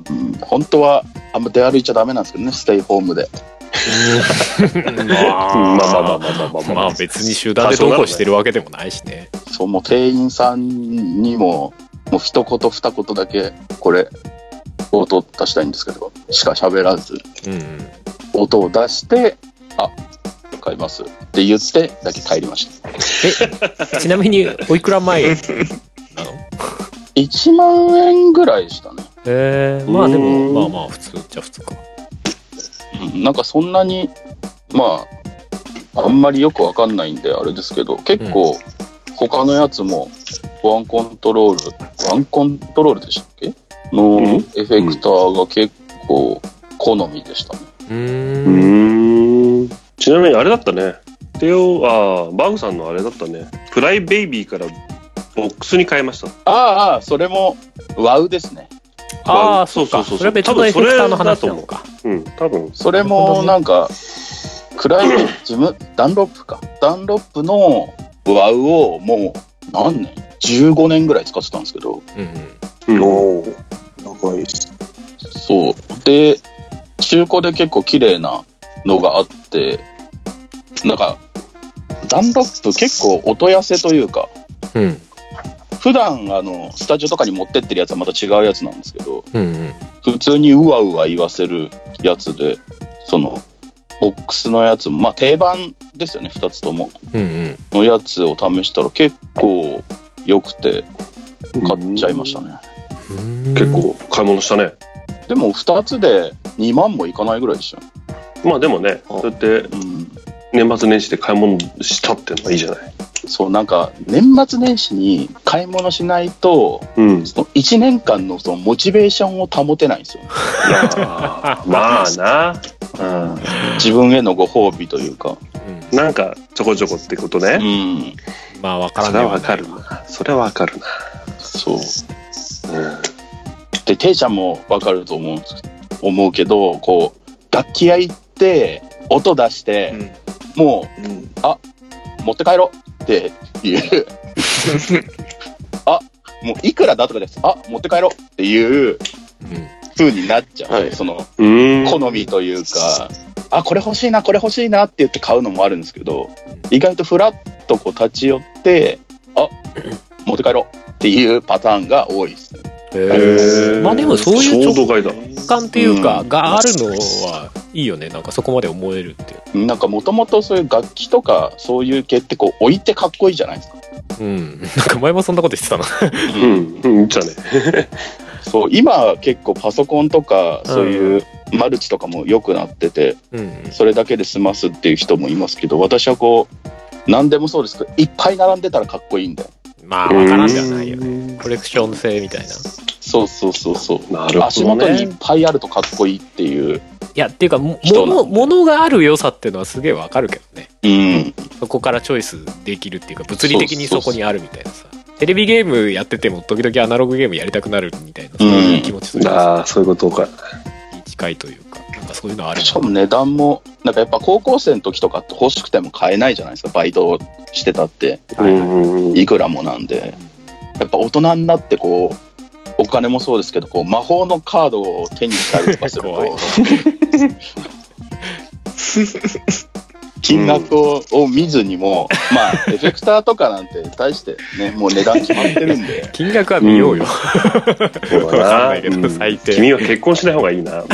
うん、本当はあんま出歩いちゃダメなんですけどね、ステイホームで。ままあまあまあまあまあまあ。まあ別に集団で投稿してるわけでもないしね。そう、もう店員さんにも、もう一言二言だけ、これ、音を出したいんですけど、しか喋らず、うんうん。音を出して、あ、買います。って言ってだけ帰りました。ちなみにおいくら前なの1万円ぐらいでしたね。えー、まあでうん。もまあまあ普通じゃ普通か。うん。なんかそんなに、まあ、あんまりよくわかんないんであれですけど、結構、他のやつも、ワンコントロール、ワンコントロールでしたっけ？のうん。エフェクターが結構好みでしたね。うん。ちなみにあれだったね。テオ、ああ、バグさんのあれだったね。フライベイビーからボックスに変えました。ああああ、それも、ワウですね。ああそうかそうそうそうそれは別のエフェクターの話なのかうん、多分。それもなんか、クライジム、(coughs) ダンロップか。ダンロップのワウをもう何年 ?15 年ぐらい使ってたんですけど、うんうんうん。おお、長い。そう。で、中古で結構綺麗なのがあって、なんか、ダンロップ結構音痩せというか、うん普段あの、スタジオとかに持ってってるやつはまた違うやつなんですけど、うんうん普通にうわうわ言わせるやつで、その、ボックスのやつも、まあ定番ですよね、2つとも。うんうんのやつを試したら結構良くて、買っちゃいましたね。うん結構買い物したね。でも2つで2万もいかないぐらいでしたよ。まあでもね、そうやってうん。年末年始で買い物したっていうのはいいじゃない。そう、なんか、年末年始に買い物しないと、うん。その1年間のそのモチベーションを保てないんですよ。まあな。うん。自分へのご褒美というか。うんなんかちょこちょこってことうね。ん。まあわからそないれはわかるな。それはわかるそう。な。うん。で、ていちゃんもわかると思う思うけど、こう、楽器屋行って、音出して、もうん。う、持って帰ろうっていう、(laughs) あ、もういくらだとかです。あ、持って帰ろうっていううん風になっちゃう。はいその。好みというか、あ、これ欲しいな、これ欲しいなって言って買うのもあるんですけど、意外とフラッとこう立ち寄って、あ、(laughs) 持って帰ろうっていうパターンが多いですね。まあでもそういう直。感っていうか、うんがあるのはいいよねなんかそこまで思えるっていうなんかもともとそういう楽器とかそういう系ってこう置いてかっこいいじゃないですか。うん (laughs) なんか前もそんなこと言ってたなうん。うん。じゃあね。(laughs) そう、今は結構パソコンとかそういうマルチとかも良くなってて、うんそれだけで済ますっていう人もいますけど、私はこう、何でもそうですけど、いっぱい並んでたらかっこいいんで。まあわからんではないよねコレクション性みたいないそうそうそうそう。なるほ足どね元にいっ。ぱいあるとかっこいいっていう。やっていうかも人な物物がある良さっていうのはすげえわかるけどねうん。そこからチョイスできるっていうか物理的にそこにあるみたいなさテレビゲームやってても時々アナログゲームやりたくなるみたいなそういう気持ちというかああ、そういうことか。に近いというかかそういうのあるしかも値段も、なんかやっぱ高校生の時とかって欲しくても買えないじゃないですか、バイトしてたって。うんうんうん。いくらもなんで。やっぱ大人になってこう、お金もそうですけど、こう魔法のカードを手にしたりとかする怖いと、(laughs) 金額をを見ずにも、まあ、エフェクターとかなんて大してね、もう値段決まってるんで、(laughs) 金額は見ようよ、そうん。(laughs) だないけどな。最低君は結婚しない方がいいな。やっ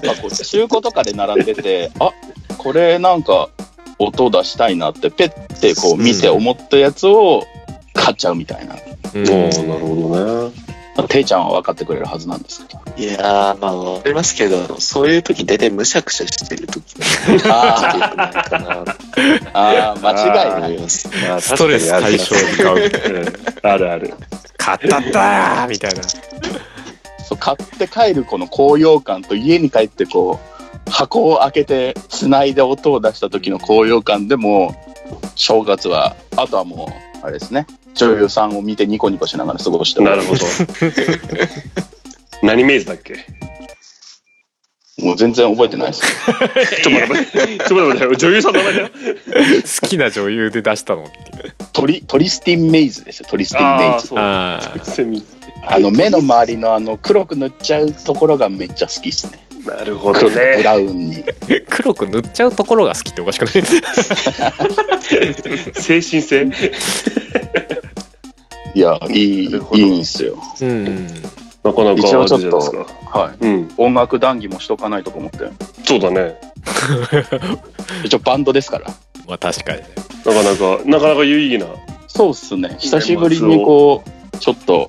ぱこう、中古とかで並んでて、あこれなんか音出したいなって、ペッてこう見て思ったやつを買っちゃうみたいな。うん。なるほどね。ていちゃんは分かってくれるはずなんですけど。いやー、まあ、わかりますけど、そういう時大体むしゃくしゃしてる時あが良くないかなってあー、間違いない。ます。まあストレス解消に買ううんあるある。買ったったーみたいなそう買って帰るこの高揚感と家に帰ってこう箱を開けて繋いで音を出した時の高揚感でも正月はあとはもうあれですね女優さんを見てニコニコしながら過ごしてなるほど。何メイズだっけ？もう全然覚えてないです。ちょっと待って、ちょっと待って、女優さんの名前だよ。好きな女優で出したの？ってトリトリスティン・メイズですよ。トリスティン・メイズ。そう。あセミあの目の周りのあの黒く塗っちゃうところがめっちゃ好きですねなるほど黒ブね。ラウンにー (laughs) 黒く塗っちゃうところが好きっておかしくない？精神性？(laughs) いやいいいいんすようんなかなか一応ちょっと。はいうん。音楽談義もしとかないとと思ってそうだね。(laughs) 一応バンドですからまあ確かにねなかなか、なかなか有意義な。そうっすね。久しぶりにこう、ちょっと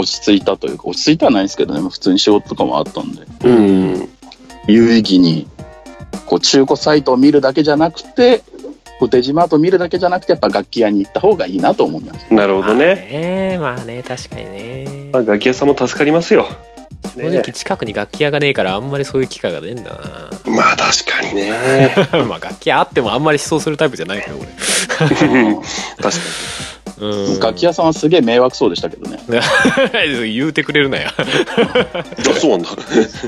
落ち着いたというか、落ち着いてはないんですけどね、普通に仕事とかもあったんで、うん。有意義に、こう、中古サイトを見るだけじゃなくて、こうデジマートを見るだけじゃなくて、やっぱ楽器屋に行った方がいいなと思います。なるほどね。ねまあね確かにねまあ、楽器屋さんも助かりますよ。正直近くに楽器屋がねえからあんまりそういう機会がねえんだまあ確かにね。な (laughs) まあ楽器屋あってもあんまり思想するタイプじゃないから確か俺うん楽器屋さんはすげえ迷惑そうでしたけどね。(laughs) 言うてくれるなよに。(laughs) あ、そうなんだ。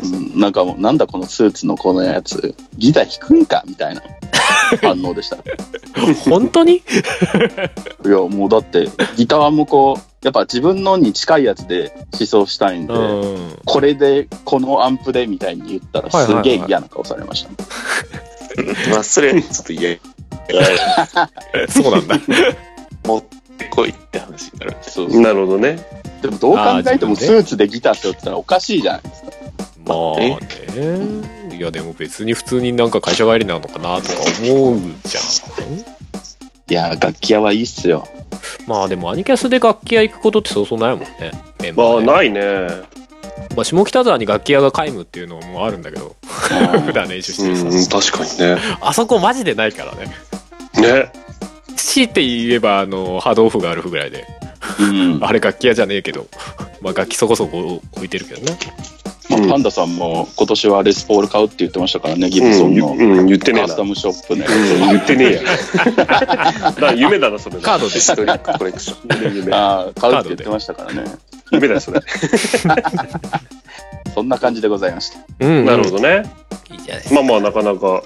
うん、なんかもう、なんだこのスーツのこのやつ、ギター弾くんかみたいな (laughs) 反応でした。い本当に？や、もうだって、ギターもこう、やっぱ自分のに近いやつで思想したいんで、うんこれで、このアンプでみたいに言ったらはいはいはいすげえ嫌な顔されました。まあ、それ、ちょっと嫌。そうなんだ。持ってこいって話になる。そうそうなるほどね。でもどう考えてもスーツでギター背負ってたらおかしいじゃないですか。まあね。いや、でも別に普通になんか会社帰りなのかなとか思うじゃん。いやー、楽器屋はいいっすよ。まあでもアニキャスで楽器屋行くことってそうそうないもんね。メンバまあ、ーでないね。まあ、下北沢に楽器屋が皆無っていうのもあるんだけど、(laughs) 普段練習してうるさ。ん、確かにね。あそこマジでないからね。ね。強いて言えば、あの、波動譜がある譜ぐらいで。うん。(laughs) あれ楽器屋じゃねえけど、(laughs) まあ楽器そこそこ置いてるけどね。まあうんパンダさんも今年はレスポール買うって言ってましたからね、ギうん、ブソンのうん、言ってねえな。カスタムショップね。うん、言ってねえや。(laughs) だ夢だな、それ。カードでヒストリックコレクション。ああ、買うって言ってましたからね。夢だよ、それ。そんな感じでございました。うんなるほどね。いいじゃないですか。まあまあ、なかなか、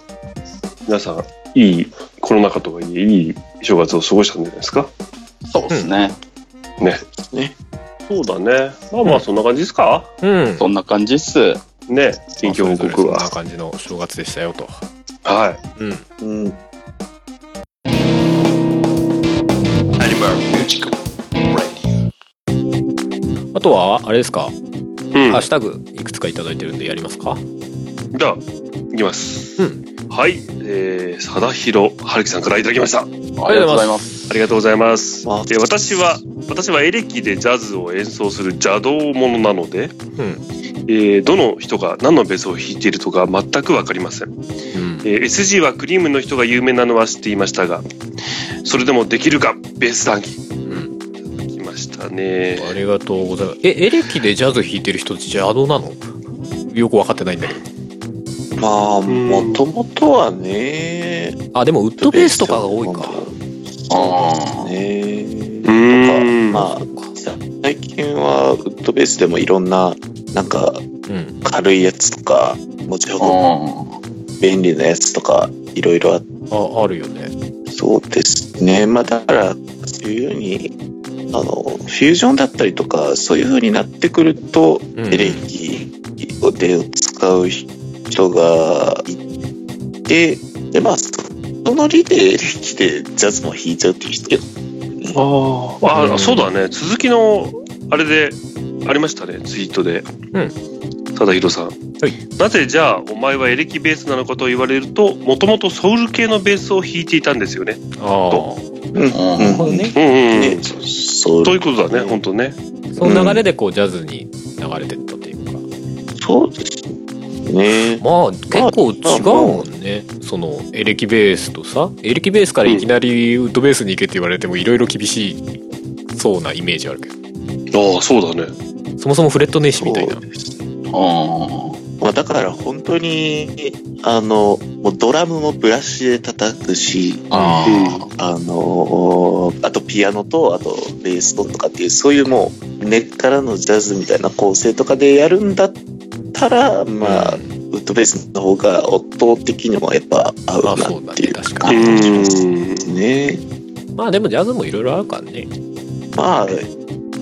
皆さん、いい、コロナ禍とはいえ、いい正月を過ごしたんじゃないですか？そうですね。ね。ね。そうだね。まあまあ、そんな感じですか？うん。そんな感じっす。ね。近況報告そんなは。感じの正月でしたよと。はうん。うん。あとは、あれですか、い。うんハッ。シュタグいくつかいただいてるんでやりますか？じゃあ、いきます。うんはい。えー、貞弘春樹さんからいただきました。ありがとうございます。ありがとうございます。まあえー私は、私はエレキでジャズを演奏する邪道者なので、うん。えーどの人が何のベースを弾いているとか全くわかりません。うん。えー SG はクリームの人が有名なのは知っていましたが、それでもできるか、ベース談義。うん。来ましたね。ありがとうございます。え、エレキでジャズ弾いてる人って邪道なの？よく分かってないんだけど。まあ、んもともとはね、あ、でもウッドベースとかが多いか。あねうとか。まあ、最近はウッドベースでもいろんな、なんかうん。軽いやつとか、持ちあ。運び便利なやつとか、いろいろあって、あ、あるよね。そうですね。まあだから、そういうふうに、あの、フュージョンだったりとか、そういうふうになってくると、うんエレキで使う人がいて、で、まあ、そのリレキでジャズも弾いちゃうっていう人あーあー、うんそうだね。続きの、あれで、ありましたね、ツイートで。うん。貞弘さん。はい。なぜじゃあ、お前はエレキベースなのかと言われると、もともとソウル系のベースを弾いていたんですよね。あうん。うんあ。なるほどね。うんうん、ねうん。そうということだね、本当ね。その流れでこうジャズに流れてったっていうか。そうですね。まあ結構違うもんね。そのエレキベースとさ、エレキベースからいきなりウッドベースに行けって言われてもいろいろ厳しいそうなイメージあるけど。ああ、そうだね。そもそもフレットネーシみたいなそう。ですあまあ、だから本当に、あの、もうドラムもブラシで叩くし、あ。あのあとピアノと、あとベースととかっていう、そういうもう根っからのジャズみたいな構成とかでやるんだったら、まあ、ウッドベースの方が音的にもやっぱ合うまあなっていう確かにう感じです。ね。まあでもジャズもいろいろあるからね。まあ、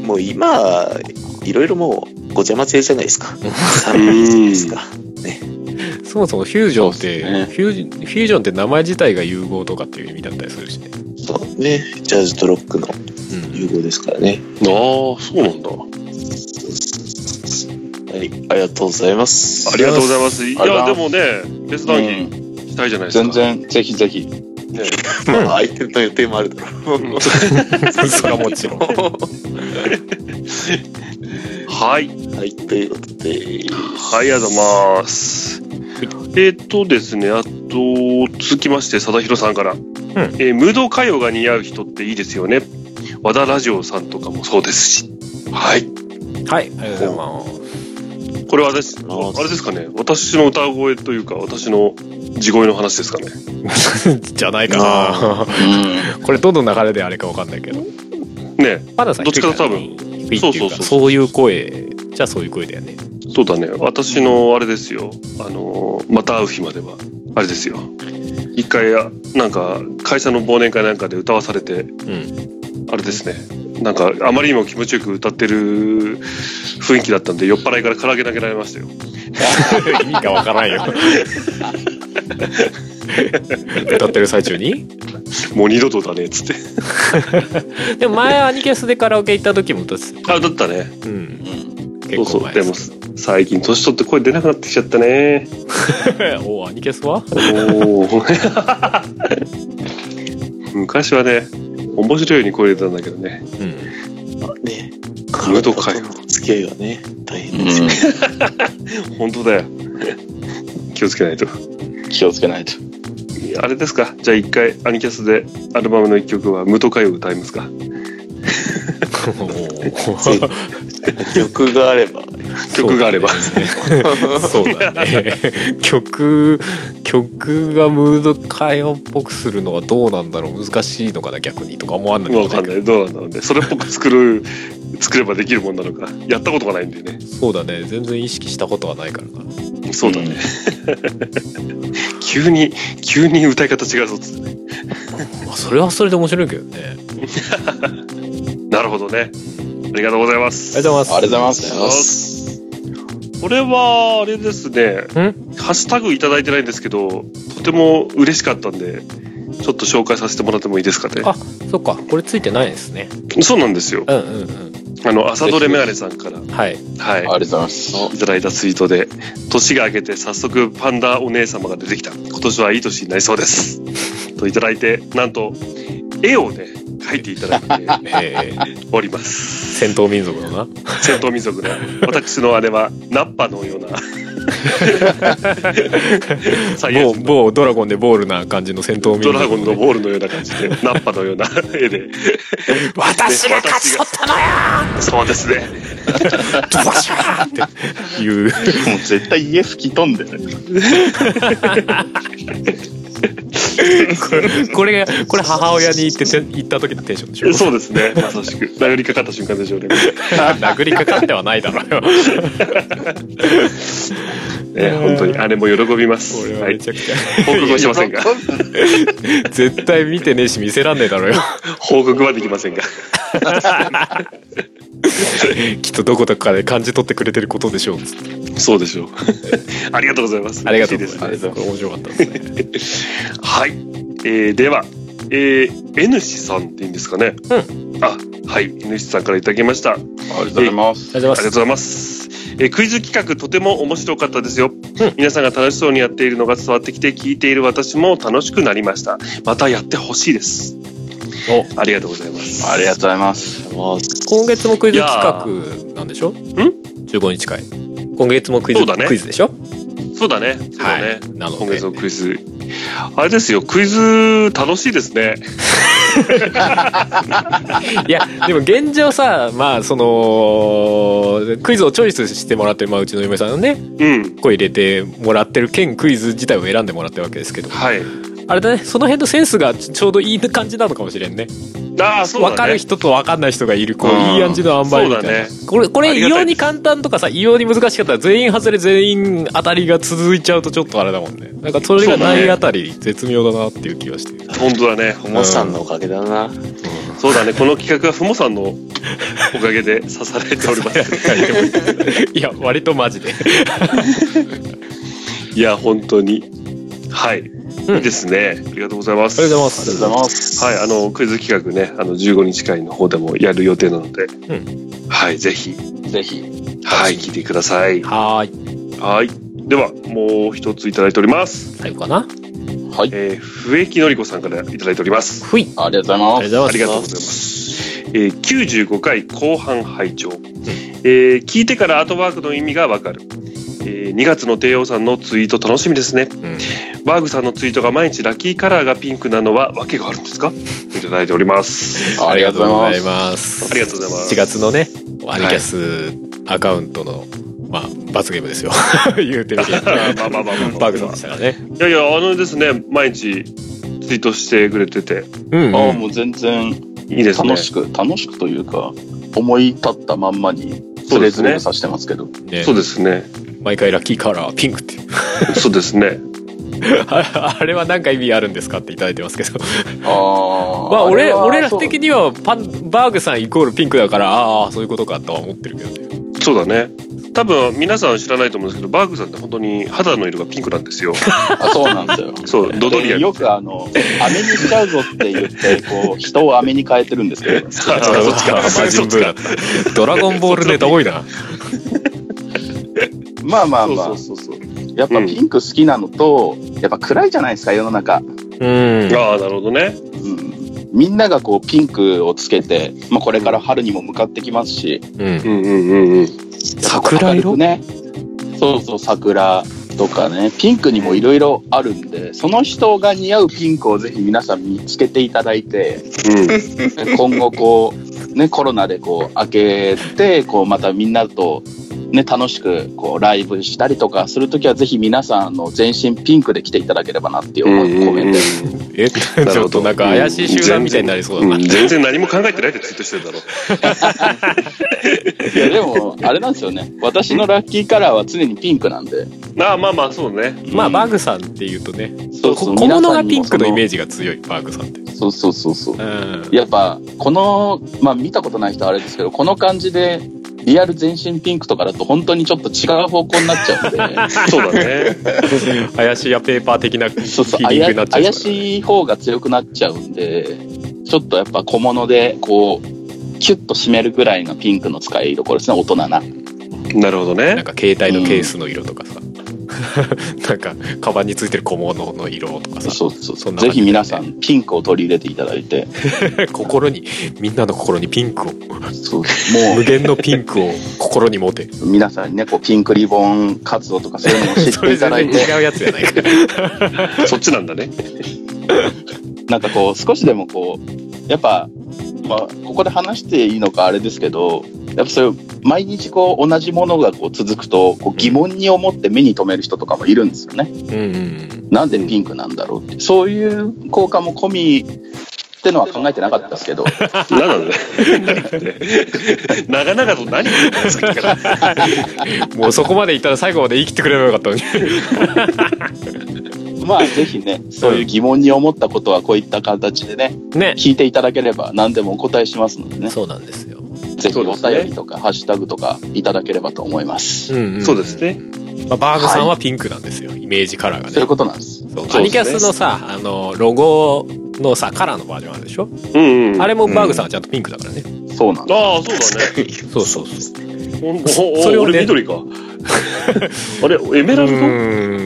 もう今、いろいろもうごちゃ混ぜじゃないですか。サんですか。そもそもフュージョンって、ねフュージフュージョンって名前自体が融合とかっていう意味だったりするしね。そうね。ジャズとロックのうん。融合ですからね。ああ、そうなんだ。はい。ありがとうございます。ありがとうございます。いや、ありがとうでもね、ベース談義うんしたいじゃないですか。全。然、ぜひぜひ。ね、まあ、相手の予定もあるだろう。(laughs) それはもちろん。(laughs) はい。はい、ということで、はい、ありがとうございます。えっ、とですね、あと、続きまして、貞弘さんから。えームード歌謡が似合う人っていいですよね。和田ラジオさんとかもそうですし。はい。はい、ありがとうございます。これはです、ああれですかね。私の歌声というか、私の地声の話ですかね。(laughs) じゃないかな。う (laughs) これどの流れであれかわかんないけど。ねパナさんどっちかと多分そうそうそうそういう声じゃあそういう声だよね。そうだね。私のあれですよ。あのー、また会う日までは。あれですよ。一回、あなんか、会社の忘年会なんかで歌わされて、うん。あれですね。なんか、あまりにも気持ちよく歌ってる雰囲気だったんで、酔っ払いから唐揚げ投げられましたよ。(laughs) 意味がわからんよ。歌ってる最中に？もう二度とだねっつって。(laughs) でも前アニキャスでカラオケ行った時も歌ってた。あだったね。うん。うん。そう。結構前そうでも最近年取って声出なくなってきちゃったね。(laughs) おおアニキャスは？おお昔はね面白いように声出たんだけどね。うん。まあね、ムード会体との付き合いがね、大変です。よ。(laughs) 本当だよ。気をつけないと。気をつけないと。あれですか？じゃあ一回アニキャスでアルバムの一曲は「無と歌謡」歌いますか？(laughs) (laughs) 曲があれば。曲があれば。そうだね。(laughs) 曲曲がムード歌謡っぽくするのはどうなんだろう。難しいのかな逆にとか思わんないわかんない。どうなんだろうね。それっぽく作る作ればできるもんなのか。やったことがないんでね。そうだね。全然意識したことはないからな。そうだね、急に急に歌い方違うぞっつって。ねまあそれはそれで面白いけどね。(laughs) なるほどね。ありがとうございます。ありがとうございます。ありがとうございまありがとうございます。これはあれですね。ハッシュタグいただいてないんですけどとても嬉しかったんでちょっと紹介させてもらってもいいですかね。あそっか。これついてないですね。そうなんですよ。うんうんうん。あの朝どれメガネさんから。はい。はい。ありがとうございます。いただいたツイートで年が明けて早速パンダお姉様が出てきた。今年はいい年になりそうです。といただいてなんと絵をね描いていただいてえー、おります。戦闘民族のな。戦闘民族の (laughs) 私の姉はナッパのような。(laughs) 某某ドラゴンでボールな感じの戦闘民族ドラゴンのボールのような感じで (laughs) ナッパのような絵で。私が勝ち取ったのや！そうですね。ドバシャーっていう。もう絶対家吹き飛んでる。これこれがこれ母親に言ってて言った時のテンションでしょ？そうですね。まさしく。殴りかかった瞬間でしょうね殴りかかってはないだろうよ。(laughs) ね本当に姉も喜びます。これははい。めちゃくちゃ、報告はしませんが (laughs) 絶対見てねえし見せらんねえだろうよ。報告はできませんが。(laughs) きっとどこかで感じ取ってくれてることでしょう。そうでしょう。(laughs) ありがとうございます。ありがとうご嬉しいです。ざいます面白かったですね。はい、えー、では、えー、N 氏さんっていいんですかね。あ、はい、N 氏さんからいただきました。ありありがとうございます。ありがとうございます。がとうございます。えークイズ企画とても面白かったですよ、皆さんが楽しそうにやっているのが伝わってきて聞いている私も楽しくなりました。またやってほしいです。お。ありがとうございます。ありがとうございます。今月もクイズ企画なんでしょ？ん ?15 日会今月もクイズね。クイズでしょ？そうだね。そうだね、はい。なので。今月のクイズ。あれですよ。クイズ楽しいですね。(laughs) いやでも現状さまあそのクイズをチョイスしてもらってる、まあ、うちの嫁さんのね。うん。声入れてもらってる兼クイズ自体を選んでもらってるわけですけど。はいあれだね。その辺のセンスがちょうどいい感じなのかもしれんね。ああそうだね。分かる人と分かんない人がいるこううんいい感じの塩梅みたいな、そうだね。これこれ異様に簡単とかさ異様に難しかったら全員外れ全員当たりが続いちゃうとちょっとあれだもんね。なんかそれがないあたり絶妙だなっていう気がして。本当だね。ふもさんのおかげだな。そうだね。この企画はふもさんのおかげで支えられております。(laughs) いや割とマジで。(laughs) いや本当に。はい、うんいいですねありがとうございますありがとうごありがとうございます。はい、あの、クイズ企画ね、あの、15日会の方でもやる予定なので、はい、ぜひ、ぜひ。はい、聞いてください。はーいはい。では、もう一ついただいております。最後かなはい。えー、笛木のりこさんからいただいております。ふいありがとうございます。ありがとうございます。えー、95回後半拝聴、えー聞いてからアートワークの意味がわかる。えー2月の帝王さんのツイート楽しみですね。す、うんバーグさんのツイートが毎日ラッキーカラーがピンクなのは訳があるんですか？いただいております。ありがとうございます。ますありがとうございます7月のねアニキャスアカウントの、まあ罰ゲームですよ (laughs) 言うてみて (laughs) まあまあまあまあまあバグさんでしたからねいやいや、あのですね、毎日ツイートしてくれてて、うん、うんああ、もう全然いいですね。楽しく、楽しくというか、思い立ったまんまに、そうですねつれづれさしてますけど。ねそうですね。毎回ラッキーカラーピンクっていう (laughs) そうですね。あ (laughs) あれは何か意味あるんですかっていただいてますけどあ (laughs) あ。まあ俺俺ら的にはパンバーグさんイコールピンクだからああそういうことかとは思ってるけどねそうだね。多分皆さん知らないと思うんですけど、バーグさんって本当に肌の色がピンクなんですよ。あそうなんですよ。そう、ドドリアよくあの、飴にしちゃうぞって言って、こう、人を飴に変えてるんですけど、あそっちか。魔人ブーだった。ドラゴンボールネタ多いな。まあまあまあそう、そうそう。やっぱピンク好きなのと、やっぱ暗いじゃないですか、世の中。うん。ああ、なるほどね。うん。みんながこう、ピンクをつけて、まあこれから春にも向かってきますし、うん。うんうんうんうん。桜色？ね。そうそう、桜とかね、ピンクにもいろいろあるんで、その人が似合うピンクをぜひ皆さん見つけていただいて、うん。今後こう、ね、コロナでこう、明けて、こう、またみんなと、ね、楽しく、こう、ライブしたりとかするときは、ぜひ皆さん、あの、全身ピンクで来ていただければなっていう思いを込めて、え、ちょっとなんか怪しい集団みたいになりそうだな。ん全然何も考えてないでツイートしてるだろ。(laughs) いや、でも、あれなんですよね。私のラッキーカラーは常にピンクなんで。ああ、まあまあ、そうね。まあ、バグさんっていうとね、そうそうこ小物がピンクのイメージ。ジが強い、バグさんって。そうそうそうそう。うん。やっぱ、この、まあ見たことない人はあれですけど、この感じで、リアル全身ピンクとかだと本当にちょっと違う方向になっちゃうんで、(laughs) そうだね。怪しいやペーパー的なフィーリングになっちゃうからね。怪しい方が強くなっちゃうんで、ちょっとやっぱ小物で、こう、キュッと締めるぐらいのピンクの使いどころですね、大人な。なるほどね。なんか携帯のケースの色とかさ、(laughs) なんかカバンについてる小物の色とかさ。そうそうそんな感じぜひ皆さん、ピンクを取り入れていただいて、(laughs) 心にみんなの心にピンクを。そう。(laughs) も無限のピンクを心に持て。う、皆さんにね、こう、ピンクリボン活動とかそういうのも知っそていただいて、違うやつじゃないかそっちなんだね。なんかこう、少しでもこう、やっぱ、まあ、ここで話していいのかあれですけど、やっぱそういう、毎日こう、同じものがこう続くと、こう疑問に思って目に留める人とかもいるんですよね。なんでピンクなんだろうって。そういう効果も込みってのは考えてなかったですけど、何 (laughs) なんだ長々と何言ってんだよさっきから。(laughs) もうそこまでいったら最後まで言い切ってくればよかったのに (laughs) (laughs) まあぜひね、そういう疑問に思ったことはこういった形でね、ね。聞いていただければ何でもお答えしますのでね、そうなんですよ。ぜひお便りとかハッシュタグとかいただければと思います。うん、そうですね。まあ、バーグさんはピンクなんですよ、イメージカラーがね。そういうことなんです。そう。そうですね。アニキャスのさあのロゴのさカラーのバージョンあるでしょ、うんうん。あれもバーグさんはちゃんとピンクだからね、そうなんです。ああ、そうだね。そうそうそう。おおそれ俺緑か。(laughs) あれ、エメラルド？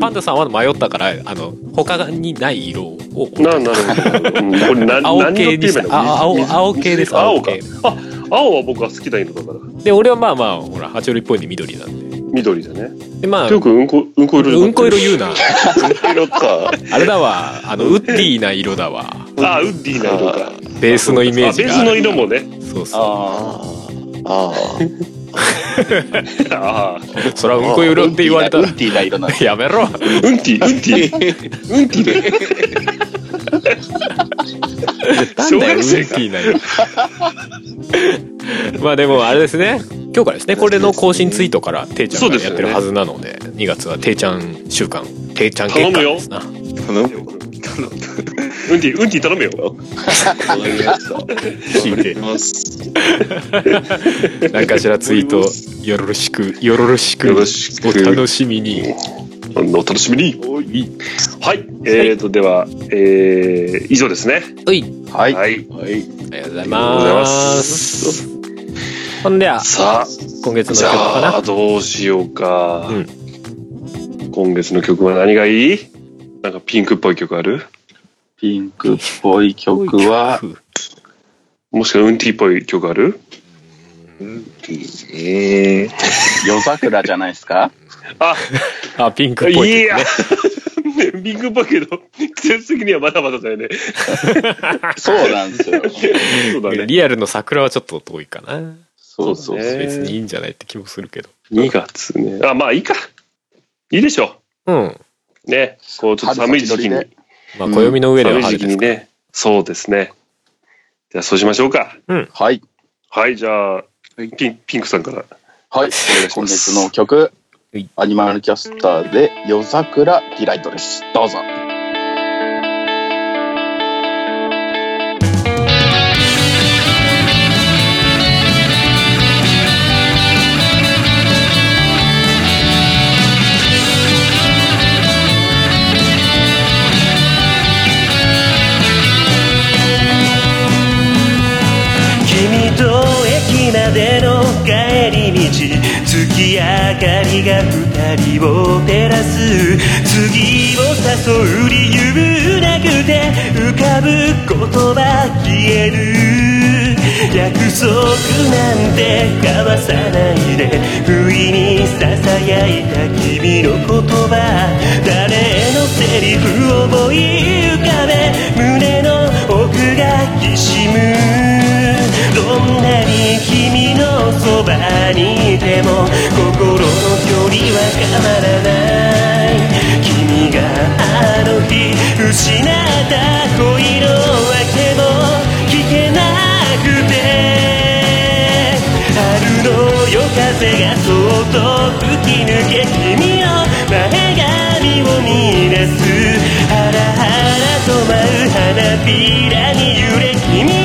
パンダさんは迷ったからあの他にない色をな、なるほど。うん青系にした青青系です青か。あ、青は僕は好きな色だから。で俺はまあまあほら爬虫類っぽいんで緑なんで緑だね。でまあよくうんこ、うんこ色うんこ色言うなうんこ色か。あれだわあのウッディな色だわあ、ウッディな色か。ベースのイメージがあベースの色もね。そうそうあああ。あああ。それはうんこ色って言われたらウンティーな色なんです。やめろうんティ、うんティ。うんティで。小学生かウッディな色まあでもあれですね今日からですねこれの更新ツイートからていちゃんがやってるはずなので2月はていちゃん週間ていちゃん月間ですな頼むよ。うんティ、うんティ頼むよ。聞いてます。何かしらツイートよろしくよろしくよろしくお楽しみにお楽しみに。はい。えーと、では、えー、以上ですね。はい。はい。はい。ありがとうございありがとうございまますほんではさあ、今月のじ曲かな？ゃあ、どうしようか。うん今月の曲は何がいい？なんかピンクっぽい曲ある？ピンクっぽい曲は、(laughs) もしくはウンティっぽい曲ある？ええ夜桜じゃないですか？あ、あピンクっぽいいや (laughs) ピンクっぽいけど、季節的にはまだまだだよね。そうなんですよ。そうだね。リアルの桜はちょっと遠いかなそうそうね別にいいんじゃないって気もするけど2月ね。あ、まあいいか。いいでしょうんう。ね。こう、ちょっと寒い時期に。まあ暦の上では寒い時期春ですからにね。そうですね。じゃあそうしましょうか。はい。はい、じゃあ、ピンピンクさんから。はい。し今ます月の曲はい、アニマルキャスターで夜桜ディライトです。どうぞ。「が二人を照らす次を誘う理由なくて浮かぶ言葉消える約束なんて交わさないで不意にささやいた君の言葉誰のセリフを思い浮かべ胸の奥がきしむどんなに君のそばにいても心の距離は変わらない君があの日失った恋の訳も聞けなくて春の夜風がそっと吹き抜け君の前髪を見出すハラハラと舞う花びらに揺れ君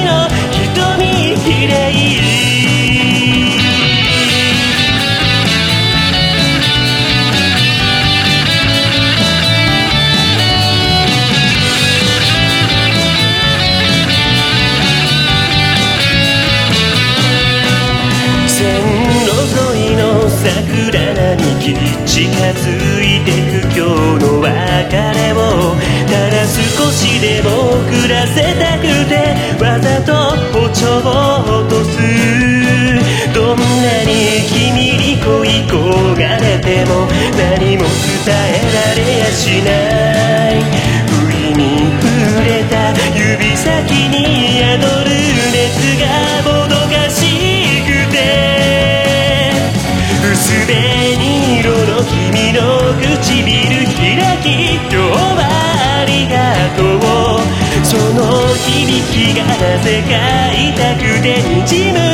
響きがなぜか痛くて滲む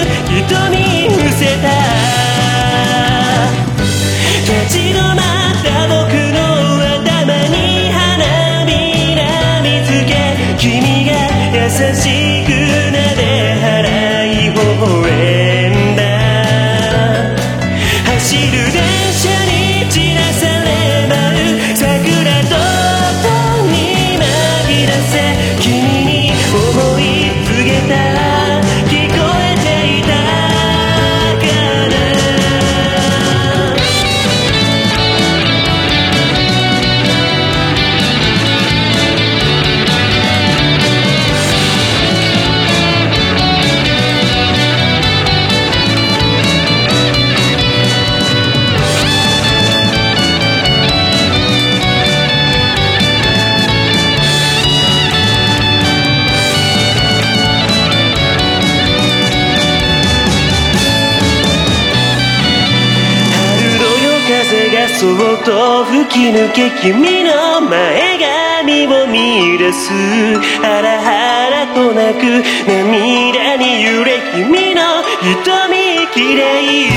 と吹き抜け君の前髪を見出すハラハラと泣く涙に揺れ君の瞳きれい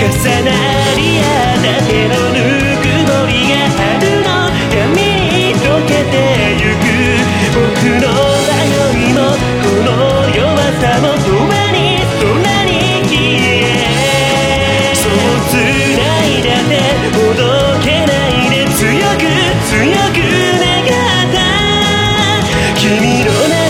重なり合った手のぬくもりが春の。闇に溶けてゆく僕の迷いもこの弱さも強く強く願った君の名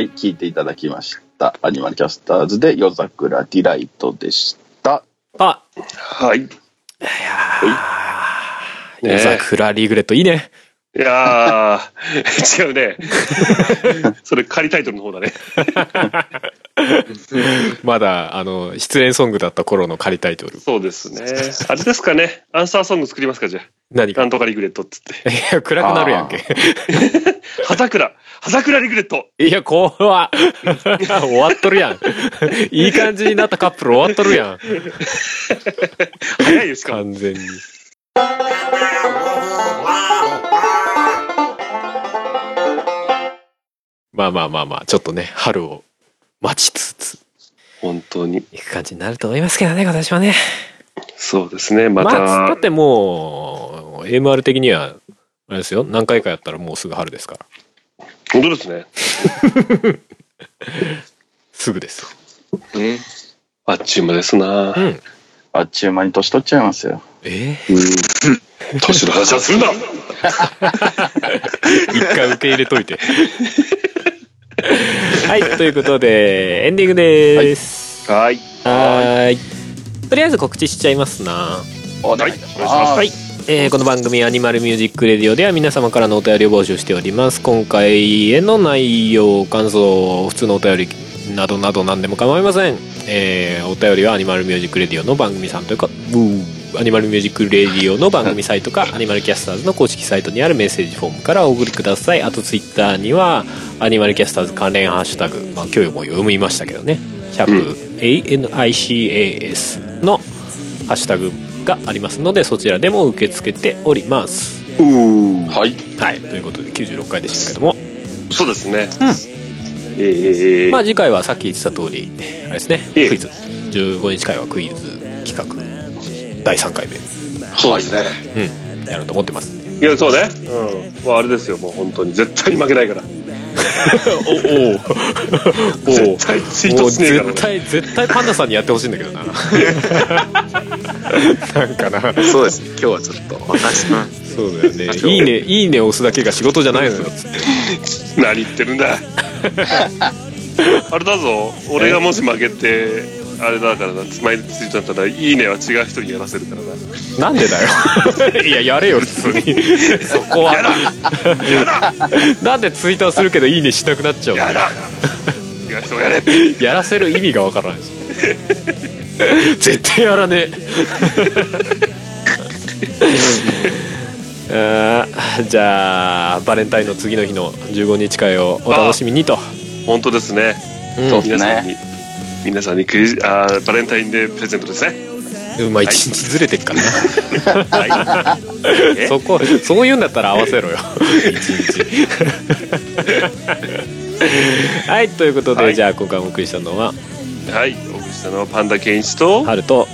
はい、聞いていただきました。アニマルキャスターズで夜桜ディライトでした。あはい。いやー夜桜リグレットいいねいやー、(laughs) 違うね。(laughs) それ仮タイトルの方だね。(laughs) (laughs) まだあの失恋ソングだった頃の仮タイトルそうですね。あれですかね。アンサーソング作りますか、じゃあ。何か？なんとかリグレットっつって。いや暗くなるやんけ葉桜。葉桜 (laughs) リグレット。いや怖っ (laughs) 終わっとるやんいい感じになったカップル終わっとるやん早いよ、しか？も。完全にまあまあまあまあちょっとね春を待ちつつ本当に。いく感じになると思いますけどね今年はねそうですね。ままあ、た。だってもう AMR 的にはあれですよ何回かやったらもうすぐ春ですから本当ですね。(laughs) すぐですね。あっちゅう間ですなう。んあっちゅう間に年取っちゃいますよ。え？年の話はするなー、(laughs) 一回受け入れといてはいということでエンディングです。はい。はーい。とりあえず告知しちゃいますな。お願いします。はい、えーこの番組「アニマルミュージックレディオ」では皆様からのお便りを募集しております。今回への内容感想普通のお便りなどなど何でも構いません、えーお便りはアニマルミュージックレディオの番組さんというかブーアニマルミュージックレディオの番組サイトかアニマルキャスターズの公式サイトにあるメッセージフォームからお送りください。あとツイッターにはアニマルキャスターズ関連ハッシュタグ、まあ、今日も読みましたけどね「シャープ #ANICAS」のハッシュタグがありますのでそちらでも受け付けております。はい。はい。ということで96回でしたけども。そうですね。ええまあ次回はさっき言ってた通りあれですね。ええ。クイズ。15日回はクイズ企画第3回目そうですね。うんやろうと思ってますいや、そうね。うん。まあ、あれですよ、もう本当に。絶対に負けないから。(laughs) おおお絶対ツイートしねえから絶対絶対パンダさんにやってほしいんだけどな (laughs) なんかなそうですね。今日はちょっと私のそうだよねいいねいいね押すだけが仕事じゃないのよつって何言ってるんだ。(laughs) あれだぞ。俺がもし負けて、あれだからな、スマイルツイートだったら、いいねは違う人にやらせるからな。なんでだよ。(laughs) いややれよ普通に。そこは。なんでツイートはするけどいいねしなくなっちゃうの？やだ。違う人がやれ。やらせる意味がわからないし。(laughs) 絶対やらねえ。(laughs) じゃあバレンタインの次の日の15日会をお楽しみにと、本当ですね。うん。そうです皆さんに。ね。、皆さんにクリスあーバレンタインデープレゼントですね。うんまあ一日ずれてっからな。え (laughs) そこそういうんだったら合わせろよ。一日。(laughs) はいということで、はい。じゃあ今回お送りしたのははい。お送りしたのはパンダケンイチと、春と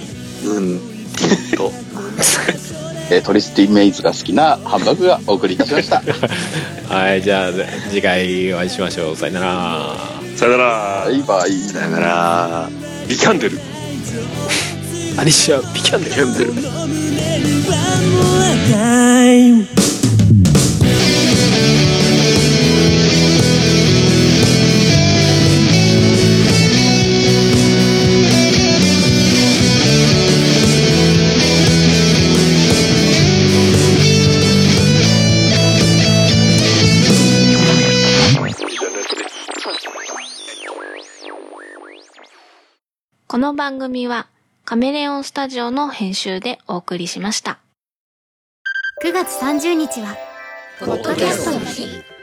うん。と。(laughs) えートリスティメイズが好きなハンバーグがお送りいたしました。はいじゃあ次回お会いしましょう。さよならさよならバ。イバイ。さよなら。ビキャンデル。(laughs) アリシア・ピキャンデル読んでる。この番組はカメレオンスタジオの編集でお送りしました。9月30日は、ポッドキャストの日。